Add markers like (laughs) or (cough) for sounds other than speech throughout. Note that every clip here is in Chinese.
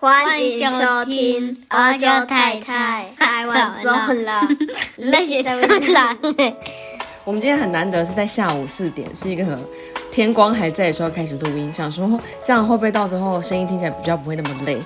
欢迎收听《阿娇太太。(laughs) 台湾中了》，累死我了。我们今天很难得是在下午四点，是一个天光还在的时候开始录音，想说这样会不会到时候声音听起来比较不会那么累？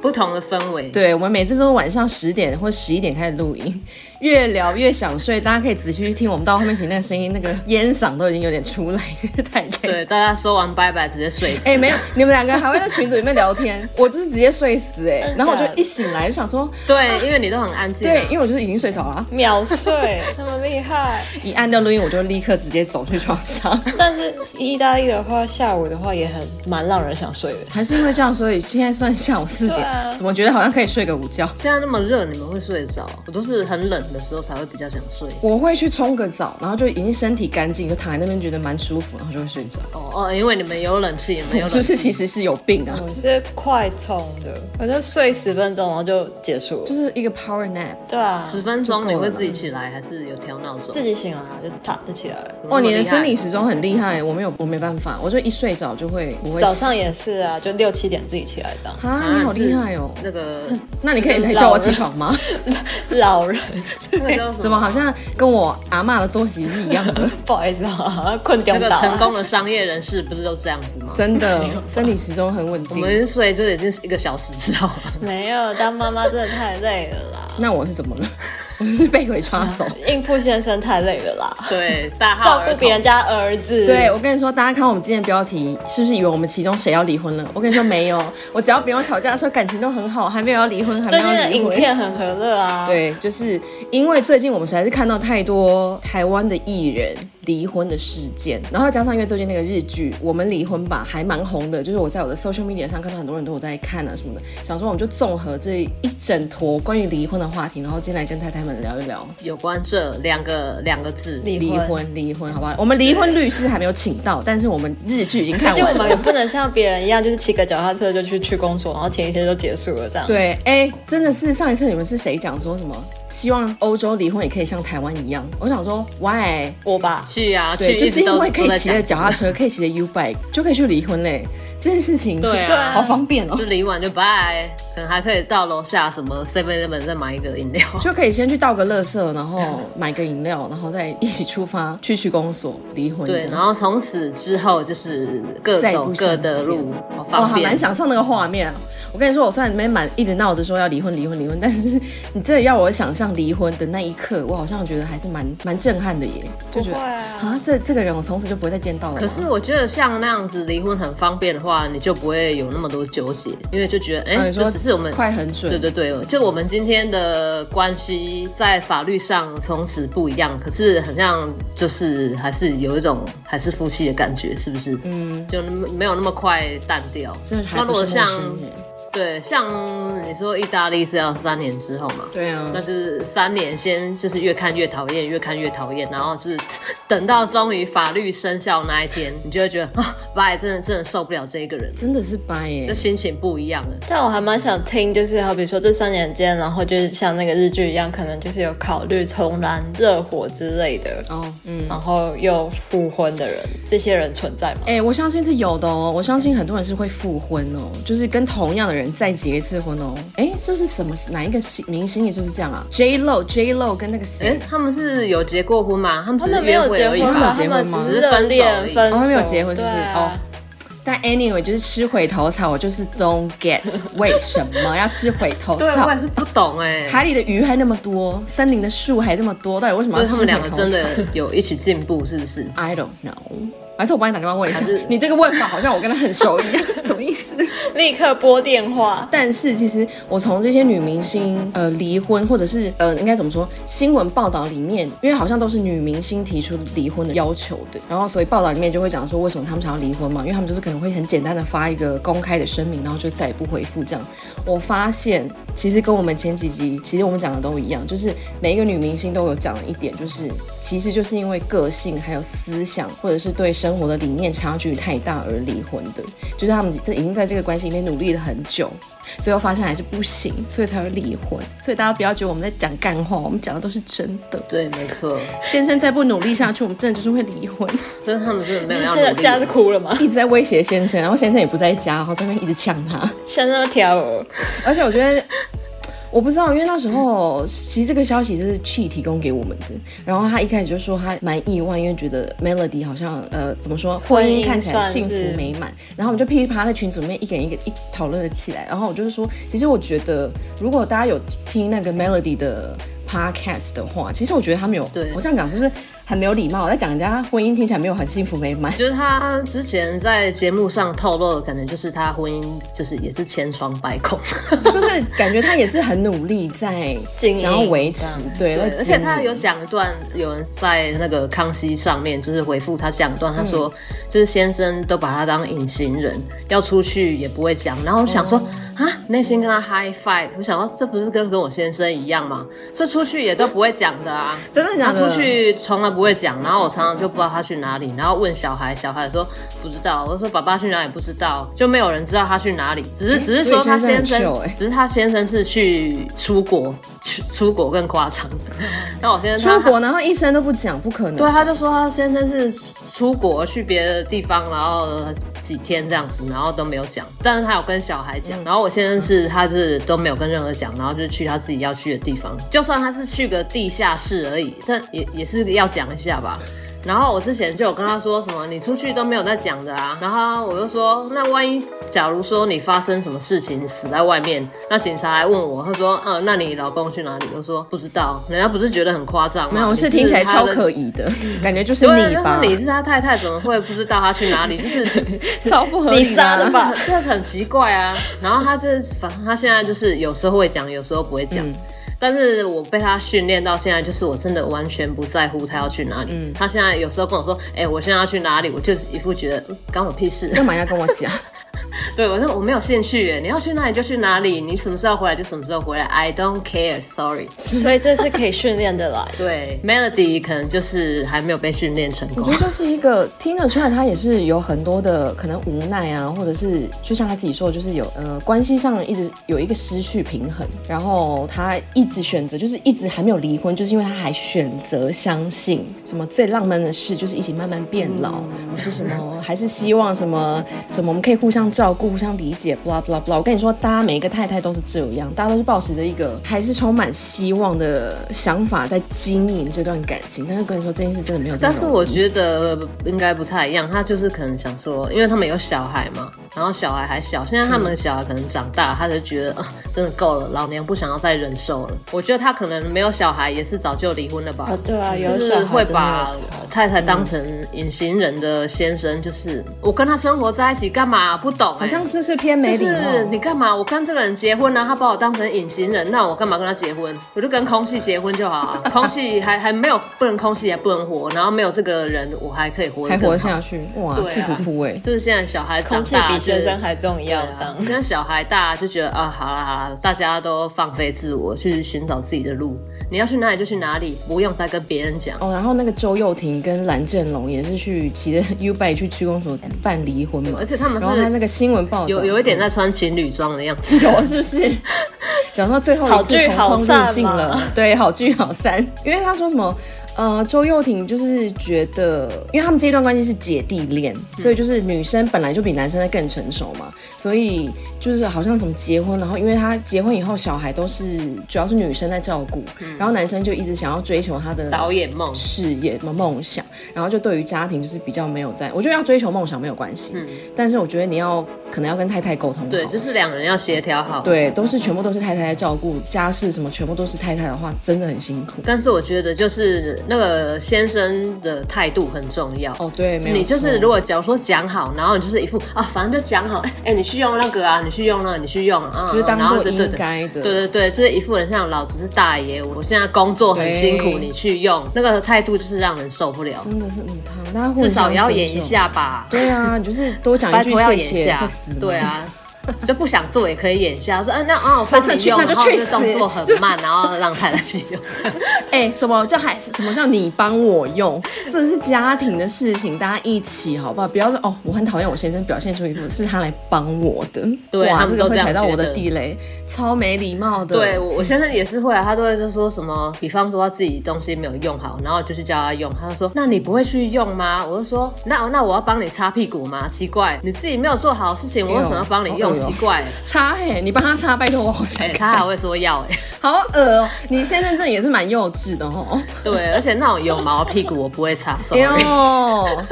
不同的氛围。对，我们每次都是晚上十点或十一点开始录音。(laughs) 越聊越想睡，大家可以仔细去听。我们到后面其实那个声音，那个烟嗓都已经有点出来，(laughs) 太累。对，大家说完拜拜，直接睡死。哎、欸，没有，你们两个还会在群组里面聊天，我就是直接睡死哎、欸。然后我就一醒来就想说，对，啊、因为你都很安静。对，因为我就是已经睡着了，秒睡，那么厉害。(laughs) 一按掉录音，我就立刻直接走去床上。但是意大利的话，下午的话也很蛮让人想睡的。还是因为这样，所以现在算下午四点，啊、怎么觉得好像可以睡个午觉？现在那么热，你们会睡得着？我都是很冷的时候才会比较。想睡，我会去冲个澡，然后就已经身体干净，就躺在那边觉得蛮舒服，然后就会睡着。哦哦，因为你们有冷气，也没有冷气，是不是其实是有病啊？我是快冲的，反正睡十分钟然后就结束了，就是一个 power nap。对啊，十分钟你会自己起来，还是有调闹钟？自己醒了就躺就起来了。哦，你的生理时钟很厉害，我没有，我没办法，我就一睡着就会，不会。早上也是啊，就六七点自己起来的。啊，你好厉害哦！那个，(laughs) 那你可以来叫我起床吗？(laughs) 老人，(laughs) 怎么好像跟我。阿妈的作息是一样的，不好意思啊，困掉。那个成功的商业人士不是都这样子吗？真的，生理时钟很稳定。我们睡就已经是一个小时，知道吗？没有，当妈妈真的太累了啦。那我是怎么了？我 (laughs) 是被鬼抓走，(laughs) 应付先生太累了啦。对，大照顾别人家儿子。对，我跟你说，大家看我们今天的标题，是不是以为我们其中谁要离婚了？我跟你说没有，(laughs) 我只要不用吵架的时候，感情都很好，还没有要离婚，还没有离婚。最近的影片很和乐啊。对，就是因为最近我们实在是看到太多台湾的艺人。离婚的事件，然后加上因为最近那个日剧《我们离婚吧》还蛮红的，就是我在我的 social media 上看到很多人都有在看啊什么的，想说我们就综合这一整坨关于离婚的话题，然后进来跟太太们聊一聊有关这两个两个字离婚离婚离婚，好不好？我们离婚律师还没有请到，但是我们日剧已经看完了。而且我们也不能像别人一样，就是骑个脚踏车就去去工作，然后前一天就结束了这样。对，哎，真的是上一次你们是谁讲说什么？希望欧洲离婚也可以像台湾一样。我想说，Why？我吧，去啊，对，就是因为可以骑着脚踏车，可以骑着 U bike，就可以去离婚嘞。这件事情对啊，好方便哦，就离完就拜，可能还可以到楼下什么 Seven Eleven 再买一个饮料，就可以先去倒个垃圾，然后买个饮料，然后再一起出发去去公所离婚。对，然后从此之后就是各走各的路，好方便。我好难想象那个画面啊！我跟你说，我虽然没满一直闹着说要离婚离婚离婚，但是你真的要我想象离婚的那一刻，我好像觉得还是蛮蛮震撼的耶，就觉得啊，这这个人我从此就不会再见到了。可是我觉得像那样子离婚很方便的话。话你就不会有那么多纠结，因为就觉得哎，欸、就只是我们快很准，对对对，就我们今天的关系在法律上从此不一样，可是好像就是还是有一种还是夫妻的感觉，是不是？嗯，就没有那么快淡掉。那如果像。对，像你说意大利是要三年之后嘛？对啊，但是三年先就是越看越讨厌，越看越讨厌，然后是等到终于法律生效那一天，(laughs) 你就会觉得啊，拜真的真的受不了这一个人，真的是拜耶，就心情不一样了。但我还蛮想听，就是好比说这三年间，然后就是像那个日剧一样，可能就是有考虑重燃热火之类的哦，嗯，然后又复婚的人，这些人存在吗？哎，我相信是有的哦，我相信很多人是会复婚哦，就是跟同样的人。再结一次婚哦，哎，这是什么？哪一个明星也就是这样啊？J Lo，J Lo 跟那个谁？哎，他们是有结过婚吗？他们只是没有结婚，他们结婚吗？只是分裂分手，他们没有结婚，就是哦。但 anyway 就是吃回头草，我就是 don't get 为什么要吃回头草？我也是不懂哎。海里的鱼还那么多，森林的树还那么多，到底为什么要吃回头草？他们两个真的有一起进步，是不是？I don't know。还是我帮你打电话问一下，(laughs) 你这个问法好像我跟他很熟一样，什么意思？(laughs) 立刻拨电话。但是其实我从这些女明星呃离婚，或者是呃应该怎么说，新闻报道里面，因为好像都是女明星提出离婚的要求的，然后所以报道里面就会讲说为什么他们想要离婚嘛，因为他们就是可能会很简单的发一个公开的声明，然后就再也不回复这样。我发现其实跟我们前几集其实我们讲的都一样，就是每一个女明星都有讲了一点，就是其实就是因为个性还有思想，或者是对生活的理念差距太大而离婚的，就是他们这已经在这个关系里面努力了很久。最后发现还是不行，所以才会离婚。所以大家不要觉得我们在讲干话，我们讲的都是真的。对，没错。先生再不努力下去，我们真的就是会离婚。(laughs) 所以他们真的没有要 (laughs) 努力。现在现在是哭了吗？一直在威胁先生，然后先生也不在家，然后这边一直呛他。先生跳舞，而且我觉得。我不知道，因为那时候其实这个消息是 Chi 提供给我们的。然后他一开始就说他蛮意外，因为觉得 Melody 好像呃怎么说，婚姻看起来幸福美满。然后我们就噼里啪啦在群组里面一点一个一讨论了起来。然后我就是说，其实我觉得如果大家有听那个 Melody 的 Podcast 的话，其实我觉得他们有，我这样讲是不是？很没有礼貌，我在讲人家婚姻听起来没有很幸福美满。就是他之前在节目上透露的，可能就是他婚姻就是也是千疮百孔，就是感觉他也是很努力在想要维持，(laughs) 对，对而且他有讲一段，有人在那个康熙上面就是回复他讲一段，他说就是先生都把他当隐形人，要出去也不会讲，然后我想说。哦啊，内心跟他 high five，我想到这不是跟跟我先生一样吗？这出去也都不会讲的啊，真的假的？他出去从来不会讲，然后我常常就不知道他去哪里，然后问小孩，小孩说不知道，我说爸爸去哪里不知道，就没有人知道他去哪里，只是只是说他先生，只是他先生是去出国，去出国更夸张。(laughs) 那我先生出国，然后一生都不讲，不可能。对，他就说他先生是出国去别的地方，然后几天这样子，然后都没有讲，但是他有跟小孩讲，然后我。先生是，他是都没有跟任何讲，然后就是去他自己要去的地方，就算他是去个地下室而已，但也也是要讲一下吧。然后我之前就有跟他说什么，你出去都没有在讲的啊。然后我就说，那万一假如说你发生什么事情死在外面，那警察来问我，他说，嗯，那你老公去哪里？我说不知道。人家不是觉得很夸张吗？没有，是听起来超可疑的，感觉就是你吧？你是他太太，怎么会不知道他去哪里？就是 (laughs) 超不合理，你杀的吧？(laughs) 这很奇怪啊。然后他是反正他现在就是有时候会讲，有时候不会讲。嗯但是我被他训练到现在，就是我真的完全不在乎他要去哪里。嗯，他现在有时候跟我说：“哎、欸，我现在要去哪里？”我就一副觉得关我屁事，干嘛要跟我讲？(laughs) (laughs) 对，我说我没有兴趣耶，你要去哪里就去哪里，你什么时候回来就什么时候回来，I don't care，sorry。(laughs) 所以这是可以训练的啦。对，Melody 可能就是还没有被训练成功。我觉得这是一个听得出来，他也是有很多的可能无奈啊，或者是就像他自己说的，就是有呃关系上一直有一个失去平衡，然后他一直选择，就是一直还没有离婚，就是因为他还选择相信什么最浪漫的事就是一起慢慢变老，是什么还是希望什么什么我们可以互相照顾。互相理解，blah blah blah。我跟你说，大家每一个太太都是这样，大家都是保持着一个还是充满希望的想法在经营这段感情。但是跟你说，这件事真的没有。但是我觉得应该不太一样，他就是可能想说，因为他们有小孩嘛。然后小孩还小，现在他们的小孩可能长大，他就觉得啊，真的够了，老娘不想要再忍受了。我觉得他可能没有小孩，也是早就离婚了吧？哦，对啊，有就是会把太太当成隐形人的先生，就是我跟他生活在一起干嘛？不懂，好像是是偏没礼貌。就是你干嘛？我跟这个人结婚呢，他把我当成隐形人，那我干嘛跟他结婚？我就跟空气结婚就好啊。空气还还没有不能空气还不能活，然后没有这个人，我还可以活，还活下去。哇，气噗噗哎！就是现在小孩长大比。先生还重要，当现在小孩大就觉得啊，好了好了，大家都放飞自我去寻找自己的路，你要去哪里就去哪里，不用再跟别人讲哦。然后那个周又廷跟蓝正龙也是去骑着 U bike 去区公所办离婚嘛，而且他们是然后他那个新闻报道有有一点在穿情侣装的样子，(laughs) 有是不是？讲到最后一次同框入镜了，对，好聚好散，因为他说什么？呃，周幼廷就是觉得，因为他们这一段关系是姐弟恋，嗯、所以就是女生本来就比男生在更成熟嘛，所以就是好像什么结婚，然后因为他结婚以后小孩都是主要是女生在照顾，嗯、然后男生就一直想要追求他的导演梦事业什么梦想，然后就对于家庭就是比较没有在，我觉得要追求梦想没有关系，嗯，但是我觉得你要可能要跟太太沟通，对，就是两人要协调好，对，都是全部都是太太在照顾家事什么，全部都是太太的话，真的很辛苦。但是我觉得就是。那个先生的态度很重要。哦，对，你就是如果假如说讲好，然后你就是一副啊，反正就讲好，哎哎，你去用那个啊，你去用那个，你去用啊，就是当做应该的，对对对，就是一副很像老子是大爷，我现在工作很辛苦，你去用那个态度就是让人受不了，真的是母汤，至少也要演一下吧，对啊，你就是多讲一句谢谢，对啊。就不想做也可以演一下，说啊那啊我帮你用，那就去死然后动作很慢，然后让太太去用。(laughs) 哎、欸，什么叫还什么叫你帮我用？这是家庭的事情，大家一起好不好？不要说哦，我很讨厌我先生表现出一副是他来帮我的，对，哇，他这个会踩到我的地雷，超没礼貌的。对，我先生也是会啊，他都会就说什么，比方说他自己东西没有用好，然后就去叫他用，他就说那你不会去用吗？我就说那那我要帮你擦屁股吗？奇怪，你自己没有做好的事情，我为什么要帮你用？奇怪，擦哎、欸，你帮他擦，拜托我好想、欸，他还会说要哎、欸，好恶哦、喔，你先生这也是蛮幼稚的哦。对，而且那种有毛屁股我不会擦，哎呦，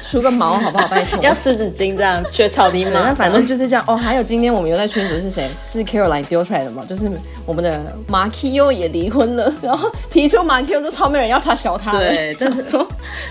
除个毛好不好？拜托，要湿纸巾这样缺草泥马。那反正就是这样哦。还有今天我们又在群组是谁？是 Caroline 丢出来的嘛？就是我们的 Markio 也离婚了，然后提出 Markio 都超没人要他小他，对，(laughs) 就是说，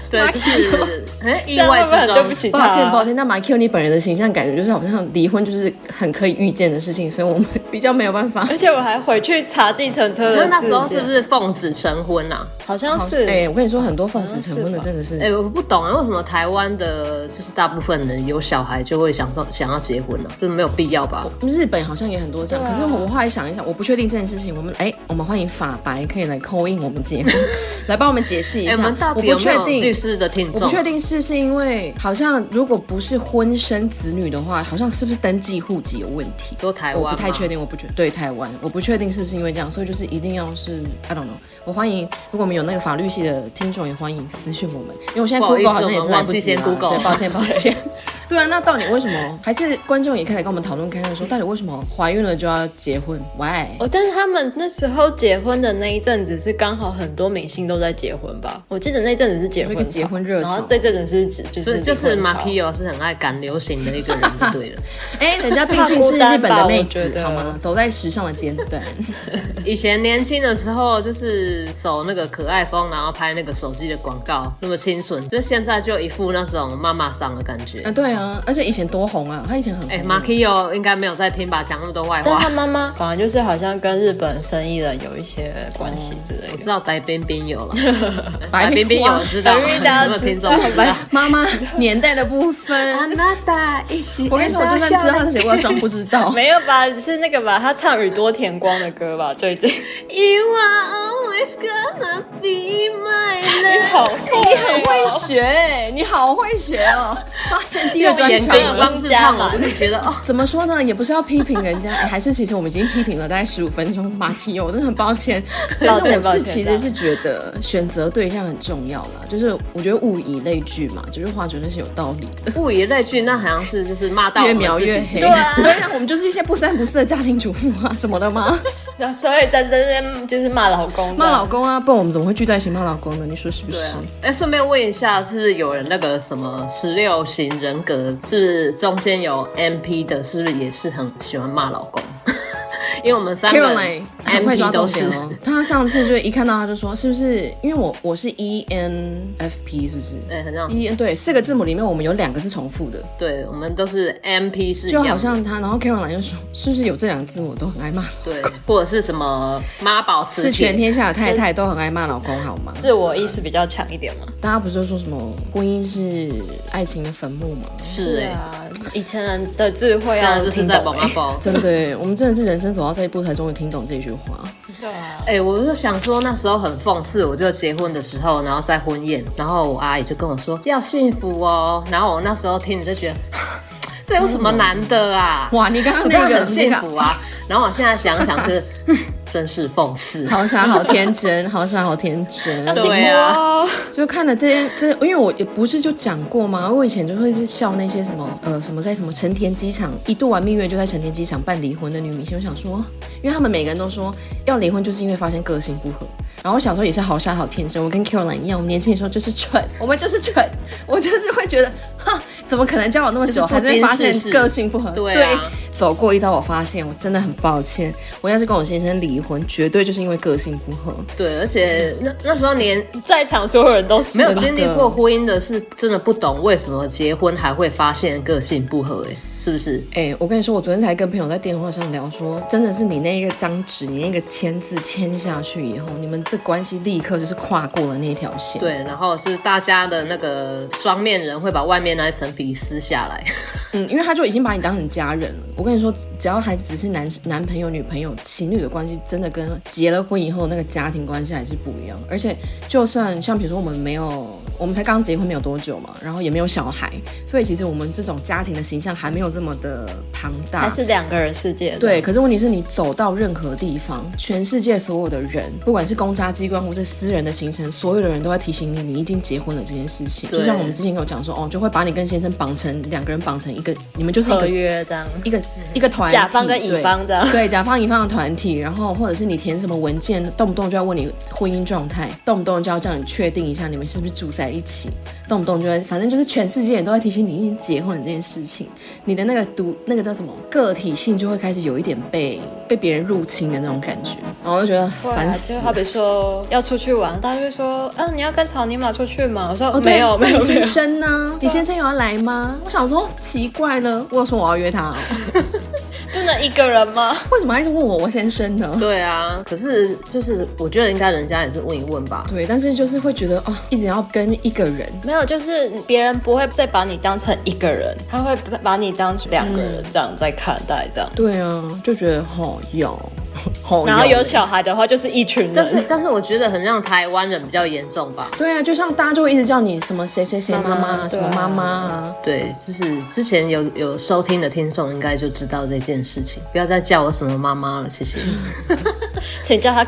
对，就是很意外之中，对不起，抱歉抱歉。那 Markio 你本人的形象感觉就是好像离婚就是很可以预见的事情，所以我们比较没有办法。(laughs) 而且我还回去查计程车的事，那时候是不是奉子成婚啊？好像是。哎、欸，我跟你说，很多奉子成婚的真的是。哎、欸，我不懂啊，为什么台湾的就是大部分人有小孩就会想说想要结婚呢、啊，就是没有必要吧？日本好像也很多这样，啊、可是我后来想一想，我不确定这件事情。我们哎、欸，我们欢迎法白可以来 call in 我们节目，(laughs) 来帮我们解释一下。欸、我们到底有没有律师的听众？我不确定是是因为好像如果不是婚生子女的话，好像是不是登记户籍有问题？说台湾，我不太确定，我不觉对台湾，我不确定是不是因为这样，所以就是一定要是 I don't know。我欢迎，如果我们有那个法律系的听众，也欢迎私讯我们，因为我现在 Google 好像也是来不及先 Google，对，抱歉抱歉。(laughs) (laughs) (laughs) 对啊，那到底为什么？还是观众也可以来跟我们讨论看看，说到底为什么怀孕了就要结婚？Why？哦，但是他们那时候结婚的那一阵子是刚好很多明星都在结婚吧？我记得那阵子是结婚，结婚热潮，然后这阵子是指就是就是 Markio 是很爱赶流行的一个人，就对了。(laughs) 哎，人家 (laughs) 毕竟是日本的妹子，好吗？走在时尚的尖端。(laughs) 以前年轻的时候就是走那个可爱风，然后拍那个手机的广告，那么清纯。就现在就一副那种妈妈桑的感觉。啊，对啊，而且以前多红啊，他以前很红。哎，Markio 应该没有在听吧？讲那么多外话。但他妈妈反而就是好像跟日本生意人有一些关系之类的。我知道白冰冰有了，(laughs) 白冰冰有人知道，有没有听众？(laughs) 妈妈年代的部分。我跟你说，我就算知道他是谁，我要装不知道。(laughs) 没有吧？是那个吧？他唱宇多田光的歌吧？最近。You are always gonna be my love。你好，你很会学，你好会学哦。发现第二专场了，方式唱了，我就觉得哦，(laughs) 怎么说呢？也不是要批评人家，(laughs) 还是其实我们已经批评了大概十五分钟。(laughs) Markio，我真的很抱歉，抱歉，抱歉。其实是觉得选择对象很重要啦，就是我觉得物以类聚嘛，这句话绝对是有道理的。物以类聚，那好像是就是骂到越描越黑。对啊，对啊，我们就是一些不三不四的家庭主妇啊，怎么了吗？所以在这边就是骂老公，骂老公啊！不然我们怎么会聚在一起骂老公呢？你说是不是？哎，顺便问一下，是不是有人那个什么十六型人格，是中间有 MP 的，是不是也是很喜欢骂老公？(laughs) 因为我们三个 MP 都是。他上次就一看到他就说，是不是因为我我是 ENFP 是不是？哎，很像 E 对，四个字母里面我们有两个是重复的。对，我们都是 MP 是。就好像他，然后 Caroline 就说，是不是有这两个字母都很爱骂？对，或者是什么妈宝词？是全天下的太太都很爱骂老公好吗？自我意识比较强一点嘛。大家不是说什么婚姻是爱情的坟墓吗？是啊，以前人的智慧啊，就是在宝妈宝。(laughs) 真的，我们真的是人生走到这一步才终于听懂这句话。对啊，哎、欸，我就想说那时候很讽刺，我就结婚的时候，然后在婚宴，然后我阿姨就跟我说要幸福哦，然后我那时候听你就觉得 (laughs) 这有什么难的啊？哇，你刚刚那个很幸福啊，然后我现在想想就是。(laughs) 真是讽刺，好傻好天真，好傻好天真。对啊，就看了这些，这因为我也不是就讲过吗？我以前就会是笑那些什么呃什么在什么成田机场一度完蜜月就在成田机场办离婚的女明星。我想说，因为他们每个人都说要离婚，就是因为发现个性不合。然后我小时候也是好傻好天真，我跟 Caroline 一样，我们年轻的时候就是蠢，我们就是蠢，我就是会觉得哈。怎么可能交往那么久，还是发现个性不合？对，啊、对，走过一遭，我发现我真的很抱歉。我要是跟我先生离婚，绝对就是因为个性不合。对，而且那那时候连在场所有人都是没有经历过婚姻的，是真的不懂为什么结婚还会发现个性不合。哎。是不是？哎、欸，我跟你说，我昨天才跟朋友在电话上聊说，真的是你那一个张纸，你那个签字签下去以后，你们这关系立刻就是跨过了那条线。对，然后是大家的那个双面人会把外面那一层皮撕下来。(laughs) 嗯，因为他就已经把你当成家人了。我跟你说，只要还只是男男朋友、女朋友、情侣的关系，真的跟结了婚以后那个家庭关系还是不一样。而且，就算像比如说我们没有，我们才刚结婚没有多久嘛，然后也没有小孩，所以其实我们这种家庭的形象还没有这么的庞大，还是两个人世界。对，可是问题是你走到任何地方，全世界所有的人，不管是公家机关或是私人的行程，所有的人都在提醒你，你已经结婚了这件事情。就像我们之前有讲说，哦，就会把你跟先生绑成两个人绑成一个，你们就是一个合约这样，一个一个团，甲方跟乙方这样，对，甲方乙方的团体，然后或者是你填什么文件，动不动就要问你婚姻状态，动不动就要叫你确定一下你们是不是住在一起。动不动就会，反正就是全世界人都在提醒你已经结婚这件事情，你的那个独那个叫什么个体性就会开始有一点被被别人入侵的那种感觉，然后我就觉得烦死。就好比说要出去玩，大家就会说，嗯、啊，你要跟草泥马出去吗？我说、哦、没有，没有。(laughs) 你先生呢？你先生有要来吗？我想说奇怪了，我有说我要约他、哦。就能一个人吗？为什么还一直问我我先生呢？对啊，可是就是我觉得应该人家也是问一问吧。对，但是就是会觉得哦，一直要跟一个人，没有，就是别人不会再把你当成一个人，他会把你当两个人这样在看待，这样。对啊，就觉得好有。然后有小孩的话，就是一群人。但是，但是我觉得很像台湾人比较严重吧。对啊，就像大家就会一直叫你什么谁谁谁妈妈，什么妈妈啊。对，就是之前有有收听的听众应该就知道这件事情。不要再叫我什么妈妈了，谢谢。(laughs) 请叫她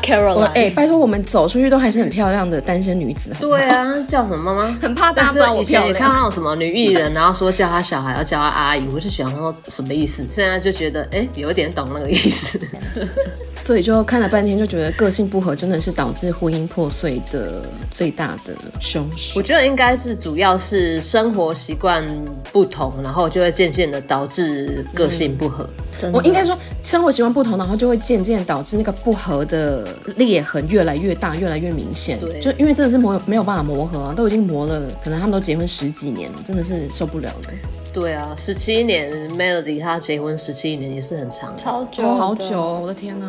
欸，拜托，我们走出去都还是很漂亮的单身女子。对啊，叫什么妈妈？(laughs) 很怕大家不知道我漂亮。以前也看到什么女艺人，然后说叫她小孩要叫她阿姨，我就想说什么意思？现在就觉得哎、欸，有点懂那个意思。(laughs) 所以就看了半天，就觉得个性不合真的是导致婚姻破碎的最大的凶手。我觉得应该是主要是生活习惯不同，然后就会渐渐的导致个性不合。嗯、我应该说生活习惯不同，然后就会渐渐导致那个不合的裂痕越来越大，越来越明显。对，就因为真的是磨没有办法磨合啊，都已经磨了，可能他们都结婚十几年了，真的是受不了了。对啊，十七年，Melody 她结婚十七年也是很长，超久，哦，好久，我的天哪！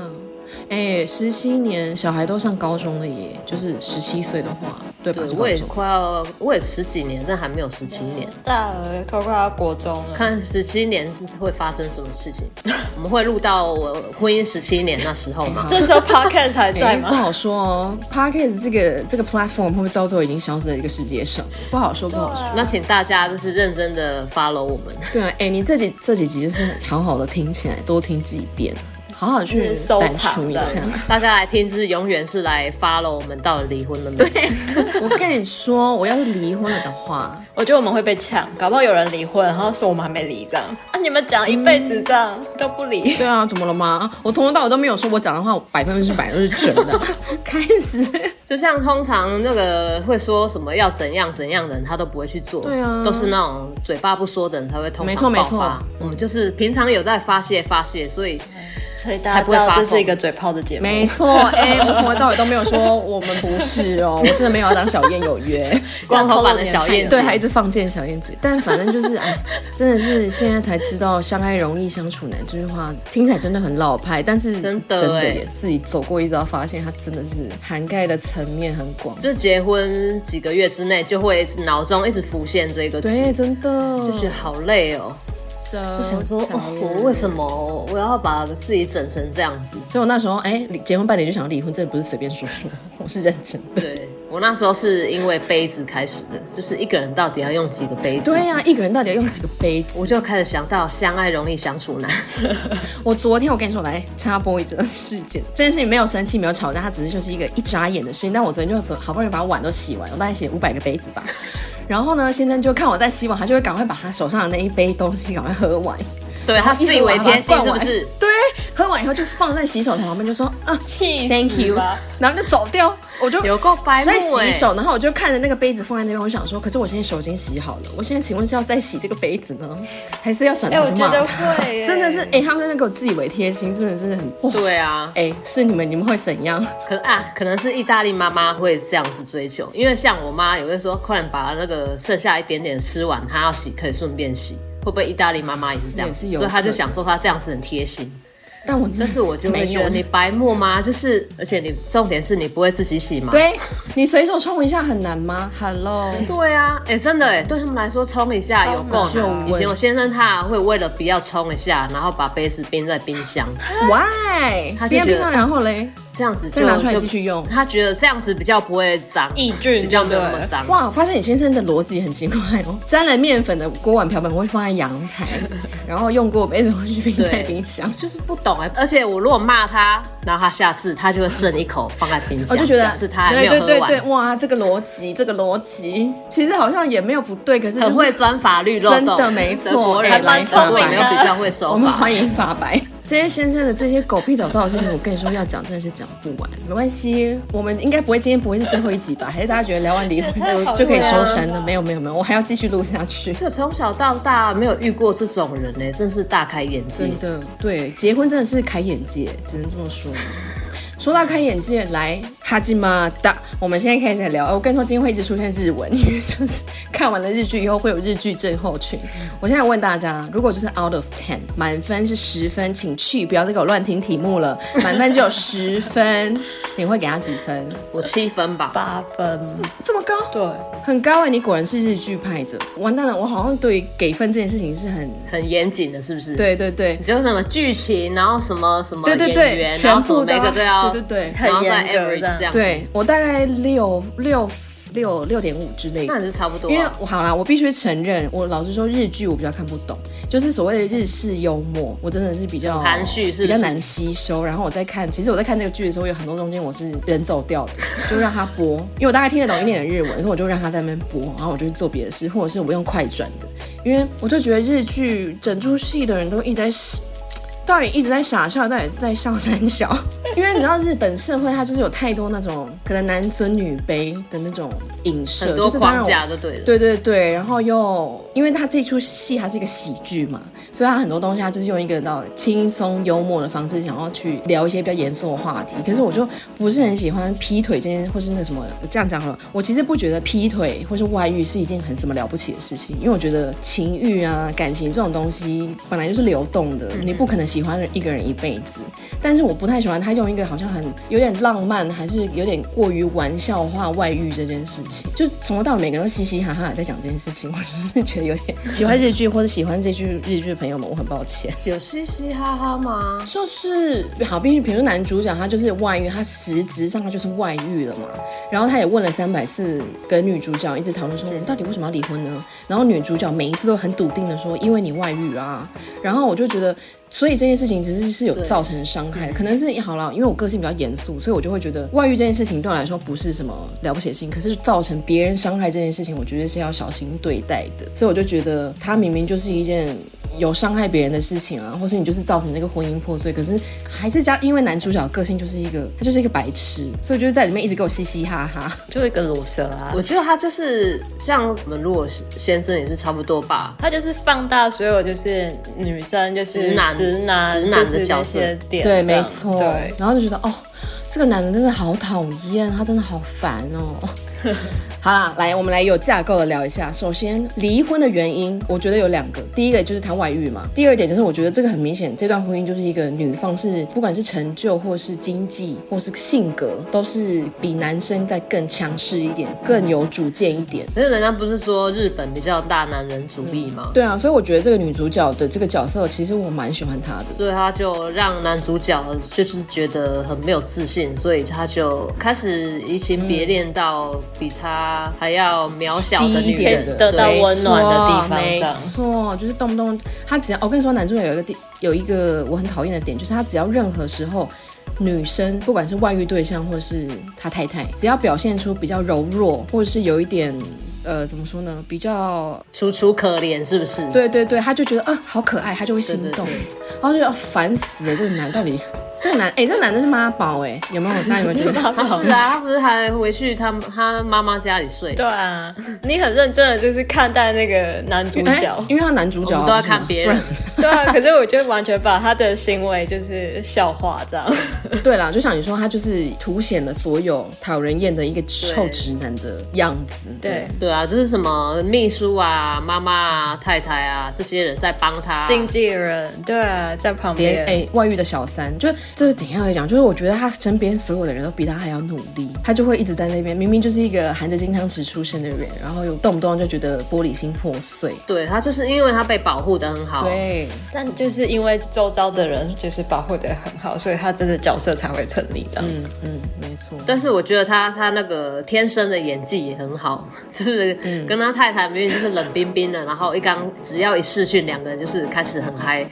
哎，十七年，小孩都上高中了耶，就是十七岁的话，对吧？对，我也快要，我也十几年，但还没有十七年，大了快快要国中了。看十七年是会发生什么事情？(laughs) 我们会录到我婚姻十七年那时候吗？(laughs) 这时候 Podcast 还在吗？不好说哦。Podcast 这个这个 platform 会不会到最后已经消失在一个世界上？不好说，不好说。那请大家就是认真的 follow 我们。对啊，哎，你这几这几集就是好好的听起来，多听几遍。好好去收藏一下，(laughs) 大家来听，就是永远是来 follow 我们到底离婚了没？对，(laughs) 我跟你说，我要是离婚了的话，我觉得我们会被抢，搞不好有人离婚，然后说我们还没离这样啊！你们讲一辈子这样、嗯、都不离，对啊，怎么了吗？我从头到尾都没有说我讲的话百分之百都是准的。(laughs) 开始，就像通常那个会说什么要怎样怎样的人，他都不会去做，对啊，都是那种嘴巴不说的人才会通常爆发。没错没错，我们就是平常有在发泄发泄，所以。所以大家知道这是一个嘴炮的节目，没错。哎、欸，我从头到尾都没有说我们不是哦，我真的没有要当小燕有约，(laughs) 光头版的小燕，对，还一直放箭小燕嘴。但反正就是，哎，真的是现在才知道“相爱容易相处难”这句话听起来真的很老派，但是真的真的耶，自己走过一遭，发现它真的是涵盖的层面很广。就结婚几个月之内，就会脑中一直浮现这个词，对，真的就觉得好累哦。就想说，哦，我为什么我要把自己整成这样子？所以我那时候，哎，结婚半年就想要离婚，真的不是随便说说，我是认真的。对，我那时候是因为杯子开始的，就是一个人到底要用几个杯子？对呀、啊，一个人到底要用几个杯子？我就开始想到相爱容易相处难。(laughs) 我昨天我跟你说，来插播一则事件，这件事情没有生气，没有吵架，它只是就是一个一眨眼的事情。但我昨天就好不容易把碗都洗完，我大概洗五百个杯子吧。然后呢，先生就看我在洗碗，他就会赶快把他手上的那一杯东西赶快喝完。对，他自以为贴心，是不是？对，喝完以后就放在洗手台旁边，就说啊，气，Thank you，然后就走掉。我就有够白目在洗手，然后我就看着那个杯子放在那边，我想说，可是我现在手已经洗好了，我现在请问是要再洗这个杯子呢，还是要转头骂他？哎，我觉得会，真的是，哎，他们在那给我自以为贴心，真的是很，对啊，哎，是你们，你们会怎样？(laughs) 可啊，可能是意大利妈妈会这样子追求，因为像我妈也会说，快点把那个剩下一点点吃完，她要洗可以顺便洗。会不会意大利妈妈也是这样？是有，所以他就想说他这样子很贴心。但我但是我就会觉得你白沫吗？就是，而且你重点是你不会自己洗吗？对，你随手冲一下很难吗 Hello，对啊，哎，真的哎，对他们来说冲一下有够难。以前我先生他会为了不要冲一下，然后把杯子冰在冰箱。Why？他冰箱然后嘞？这样子再拿出来继续用，他觉得这样子比较不会脏，抑菌比较没有那么脏。哇，我发现你先生的逻辑很奇怪哦，沾了面粉的锅碗瓢盆会放在阳台，(laughs) 然后用过杯子会去冰在冰箱，就是不懂哎。而且我如果骂他，然后他下次他就会剩一口放在冰箱，我就觉得是他还没有喝完。对对对，哇，这个逻辑，这个逻辑，其实好像也没有不对，可是很会钻法律漏洞，真的没错，还蛮聪明的，比较会守法。我们欢迎法白。这些先生的这些狗屁倒灶的事情，我跟你说要讲真的是讲不完。没关系，我们应该不会今天不会是最后一集吧？还是大家觉得聊完离婚就可以收山了？没有没有没有，我还要继续录下去。就 (laughs) 从小到大没有遇过这种人呢，真是大开眼界。真的，对，结婚真的是开眼界，只能这么说。说到开眼界，来哈基玛达，我们现在开始聊。我跟你说，今天会一直出现日文，因为就是看完了日剧以后会有日剧症候群。我现在问大家，如果就是 out of ten，满分是十分，请去，不要再给我乱听题目了。(laughs) 满分只有十分，你会给他几分？我七分吧，八分，这么高？对，很高哎、欸！你果然是日剧派的。完蛋了，我好像对给分这件事情是很很严谨的，是不是？对对对，你就什么剧情，然后什么什么对对对，全部每个都要。对对对，很严格的。对，我大概六六六六点五之类的，那也是差不多。因为我好啦，我必须承认，我老实说，日剧我比较看不懂，就是所谓的日式幽默，我真的是比较含蓄，是比较难吸收。然后我在看，其实我在看这个剧的时候，有很多中间我是人走掉的，(laughs) 就让他播，因为我大概听得懂一点的日文，所以我就让他在那边播，然后我就去做别的事，或者是我用快转的，因为我就觉得日剧整出戏的人都一直在。导演一直在傻笑，到底是在笑三小？(laughs) 因为你知道日本社会它就是有太多那种可能男尊女卑的那种影射，就是框架就对了。对对对，然后又因为他这出戏它是一个喜剧嘛，所以他很多东西他就是用一个到轻松幽默的方式，想要去聊一些比较严肃的话题。可是我就不是很喜欢劈腿这件，或是那什么这样讲好了。我其实不觉得劈腿或是外遇是一件很什么了不起的事情，因为我觉得情欲啊、感情这种东西本来就是流动的，你不可能喜。喜欢一个人一辈子，但是我不太喜欢他用一个好像很有点浪漫，还是有点过于玩笑化外遇这件事情。就从头到尾每个人都嘻嘻哈哈在讲这件事情，我就是觉得有点喜欢日剧或者喜欢这句日剧的朋友们，我很抱歉。(laughs) 有嘻嘻哈哈吗？就是好，毕竟比如说男主角他就是外遇，他实质上他就是外遇了嘛。然后他也问了三百次，跟女主角一直讨论说，我们到底为什么要离婚呢？然后女主角每一次都很笃定的说，因为你外遇啊。然后我就觉得。所以这件事情其实是有造成伤害，可能是好了，因为我个性比较严肃，所以我就会觉得外遇这件事情对我来说不是什么了不起的事情，可是造成别人伤害这件事情，我觉得是要小心对待的。所以我就觉得他明明就是一件。有伤害别人的事情啊，或是你就是造成这个婚姻破碎，可是还是加，因为男主角个性就是一个，他就是一个白痴，所以就是在里面一直给我嘻嘻哈哈，就一个裸蛇啊。我觉得他就是像我们如果先生也是差不多吧，他就是放大所有就是女生就是直男直男，直男的角色。点，对，没错，对，然后就觉得哦，这个男的真的好讨厌，他真的好烦哦。(laughs) 好啦，来，我们来有架构的聊一下。首先，离婚的原因，我觉得有两个。第一个就是他外遇嘛。第二点就是，我觉得这个很明显，这段婚姻就是一个女方是不管是成就，或是经济，或是性格，都是比男生再更强势一点，更有主见一点。可是人家不是说日本比较大男人主义吗？对啊，所以我觉得这个女主角的这个角色，其实我蛮喜欢她的。所以她就让男主角就是觉得很没有自信，所以他就开始移情别恋到比他。还要渺小的女人得到温暖的地方，没错，就是动不动他只要，我跟你说，男主角有一个地，有一个我很讨厌的点，就是他只要任何时候女生，不管是外遇对象或是他太太，只要表现出比较柔弱，或者是有一点呃，怎么说呢，比较楚楚可怜，是不是？对对对，他就觉得啊，好可爱，他就会心动，对对对，然后就要烦死了，这个男到底。这个男，哎、欸，这个男的是妈宝，哎，有没有？大家有没有觉得？(laughs) 他是啊，他不是还回去他他妈妈家里睡？对啊，你很认真的就是看待那个男主角，欸、因为他男主角都要看别人。对啊，可是我就完全把他的行为就是笑话这样。(laughs) 对啦，就像你说，他就是凸显了所有讨人厌的一个臭直男的样子。对对，对啊，就是什么秘书啊、妈妈啊、太太啊这些人在帮他，经纪人对啊，在旁边，哎，外遇的小三，就这是怎样来讲？就是我觉得他身边所有的人都比他还要努力，他就会一直在那边，明明就是一个含着金汤匙出生的人，然后又动不动就觉得玻璃心破碎。对，他就是因为他被保护的很好，对，但就是因为周遭的人就是保护的很好，所以他真的角色才会成立这样。嗯嗯，没错。但是我觉得他他那个天生的演技也很好，就是跟他太太明明就是冷冰冰的，然后一刚只要一试训，两个人就是开始很嗨。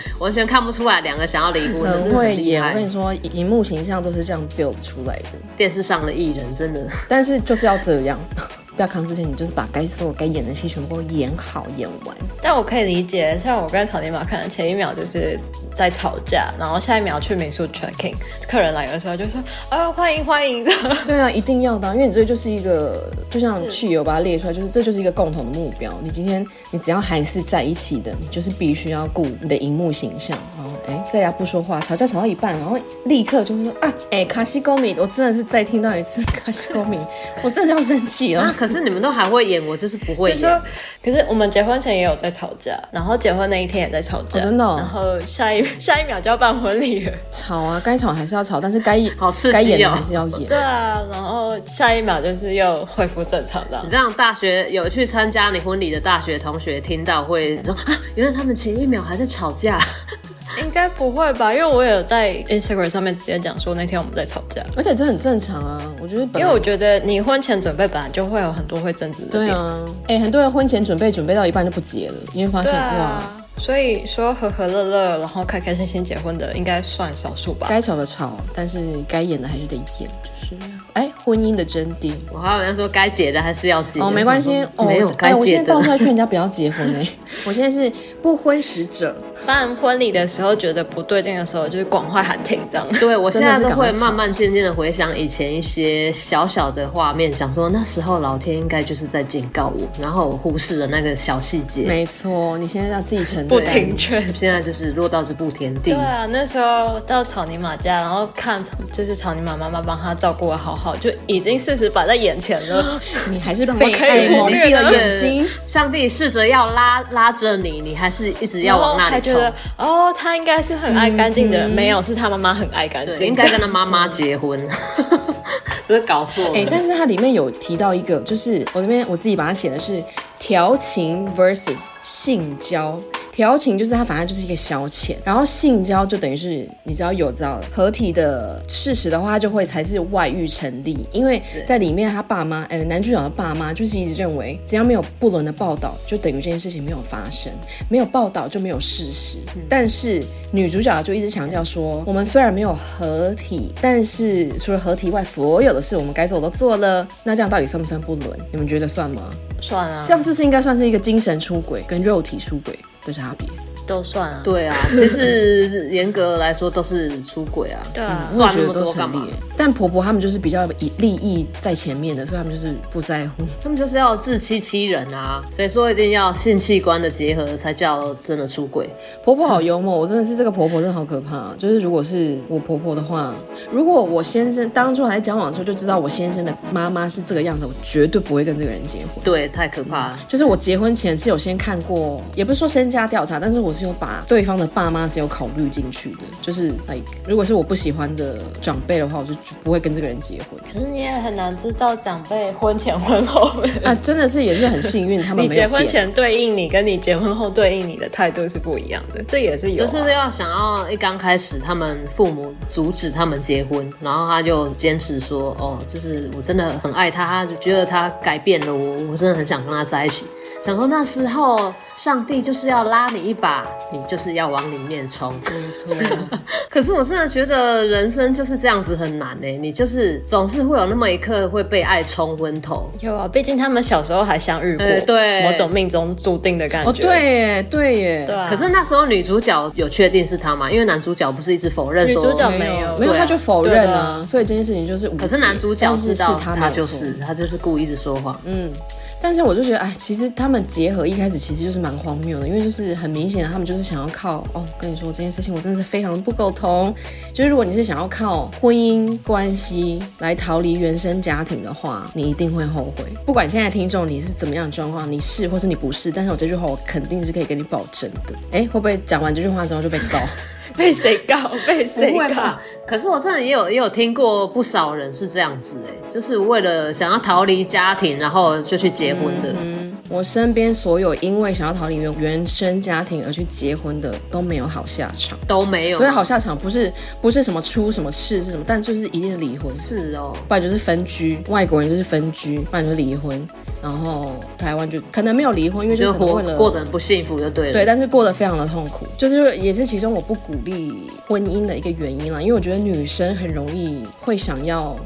(laughs) 完全看不出来两个想要离婚，很会演。我跟你说，荧幕形象都是这样 build 出来的。电视上的艺人真的，但是就是要这样。不要扛之前，你就是把该说、该演的戏全部演好、演完。但我可以理解，像我跟草泥马可能前一秒就是在吵架，然后下一秒去民宿 checking，客人来的时候就说：“啊，欢迎欢迎的。”对啊，一定要的，因为你这就是一个，就像去油把它列出来，就是这就是一个共同的目标。你今天你只要还是在一起的，你就是必须要顾你的荧幕形象。然后哎，在家不说话，吵架吵到一半，然后立刻就会说：“啊，哎，卡西公米，我真的是再听到一次卡西公米，我真的要生气了。”可是你们都还会演，我就是不会演。可是我们结婚前也有在吵架，然后结婚那一天也在吵架，哦、真的、哦。然后下一 (laughs) 下一秒就要办婚礼了，吵啊，该吵还是要吵，但是该演好刺激、哦、该演的还是要演。对啊，然后下一秒就是又恢复正常这样。你让大学有去参加你婚礼的大学同学听到会说啊，原来他们前一秒还在吵架。应该不会吧？因为我有在 Instagram 上面直接讲说那天我们在吵架，而且这很正常啊。我觉得，因为我觉得你婚前准备本来就会有很多会争执的点。对啊，哎、欸，很多人婚前准备准备到一半就不结了，因为发现、啊、哇。所以说和和乐乐，然后开开心心结婚的，应该算少数吧。该吵的吵，但是该演的还是得演，就是哎，婚姻的真谛。我还有人说该结的还是要结。哦，没关系，哦、(laughs) 没有该结的。我现在倒出来劝人家不要结婚哎，(laughs) 我现在是不婚使者。办婚礼的时候觉得不对劲的时候，就是广坏喊停这样。对，我现在都会慢慢渐渐的回想以前一些小小的画面，想说那时候老天应该就是在警告我，然后我忽视了那个小细节。没错，你现在要自己承担。不停劝，现在就是落到这步田地。对啊，那时候到草泥马家，然后看就是草泥马妈妈帮他照顾的好好，就已经事实摆在眼前了。(gasps) 你还是被爱蒙蔽了眼睛。(laughs) 上帝试着要拉拉着你，你还是一直要往那里冲。哦，他应该是很爱干净的人，嗯、没有，是他妈妈很爱干净，应该跟他妈妈结婚，(laughs) 不是搞错了。哎、欸，但是它里面有提到一个，就是我这边我自己把它写的是调情 versus 性交。调情就是它，反正就是一个消遣，然后性交就等于是你只要有知道合体的事实的话，它就会才是外遇成立。因为在里面，他爸妈，呃，男主角的爸妈就是一直认为，只要没有不伦的报道，就等于这件事情没有发生，没有报道就没有事实。但是女主角就一直强调说，我们虽然没有合体，但是除了合体外，所有的事我们该做的都做了。那这样到底算不算不伦？你们觉得算吗？算啊，这样是不是应该算是一个精神出轨跟肉体出轨？的差别。都算啊，对啊，其实严格来说都是出轨啊，对啊，算那么多干嘛？但婆婆他们就是比较以利益在前面的，所以他们就是不在乎，(laughs) 他们就是要自欺欺人啊！谁说一定要性器官的结合才叫真的出轨？婆婆好幽默，我真的是这个婆婆真的好可怕。就是如果是我婆婆的话，如果我先生当初还在交往的时候就知道我先生的妈妈是这个样子，我绝对不会跟这个人结婚。对，太可怕了。就是我结婚前是有先看过，也不是说身家。调查，但是我是有把对方的爸妈是有考虑进去的，就是 like 如果是我不喜欢的长辈的话，我就不会跟这个人结婚。可是你也很难知道长辈婚前婚后啊，真的是也是很幸运，他们 (laughs) 你结婚前对应你，跟你结婚后对应你的态度是不一样的，这也是有、啊。就是要想要一刚开始他们父母阻止他们结婚，然后他就坚持说，哦，就是我真的很爱他，就觉得他改变了我，我真的很想跟他在一起。想说那时候上帝就是要拉你一把，你就是要往里面冲。没错。(laughs) 可是我真的觉得人生就是这样子很难呢，你就是总是会有那么一刻会被爱冲昏头。有啊，毕竟他们小时候还相遇过，欸、对，某种命中注定的感觉。哦，对耶，对耶。对啊。可是那时候女主角有确定是他吗？因为男主角不是一直否认说，女主角没有，没有，他就否认啊。所以这件事情就是，可是男主角知道是他，他就是他就是故意一直说谎。嗯。但是我就觉得，哎，其实他们结合一开始其实就是蛮荒谬的，因为就是很明显的，他们就是想要靠哦，跟你说这件事情，我真的是非常的不苟同。就是如果你是想要靠婚姻关系来逃离原生家庭的话，你一定会后悔。不管现在听众你是怎么样的状况，你是或是你不是，但是我这句话我肯定是可以跟你保证的。哎，会不会讲完这句话之后就被告？被谁告？被谁告？可是我真的也有也有听过不少人是这样子哎，就是为了想要逃离家庭，然后就去结婚的。嗯，我身边所有因为想要逃离原原生家庭而去结婚的都没有好下场，都没有。所以好下场不是不是什么出什么事是什么，但就是一定是离婚。是哦，不然就是分居，外国人就是分居，不然就是离婚。然后台湾就可能没有离婚，因为就活过得很不幸福就对了。对，但是过得非常的痛苦，就是也是其中我不鼓励婚姻的一个原因啦。因为我觉得女生很容易会想要，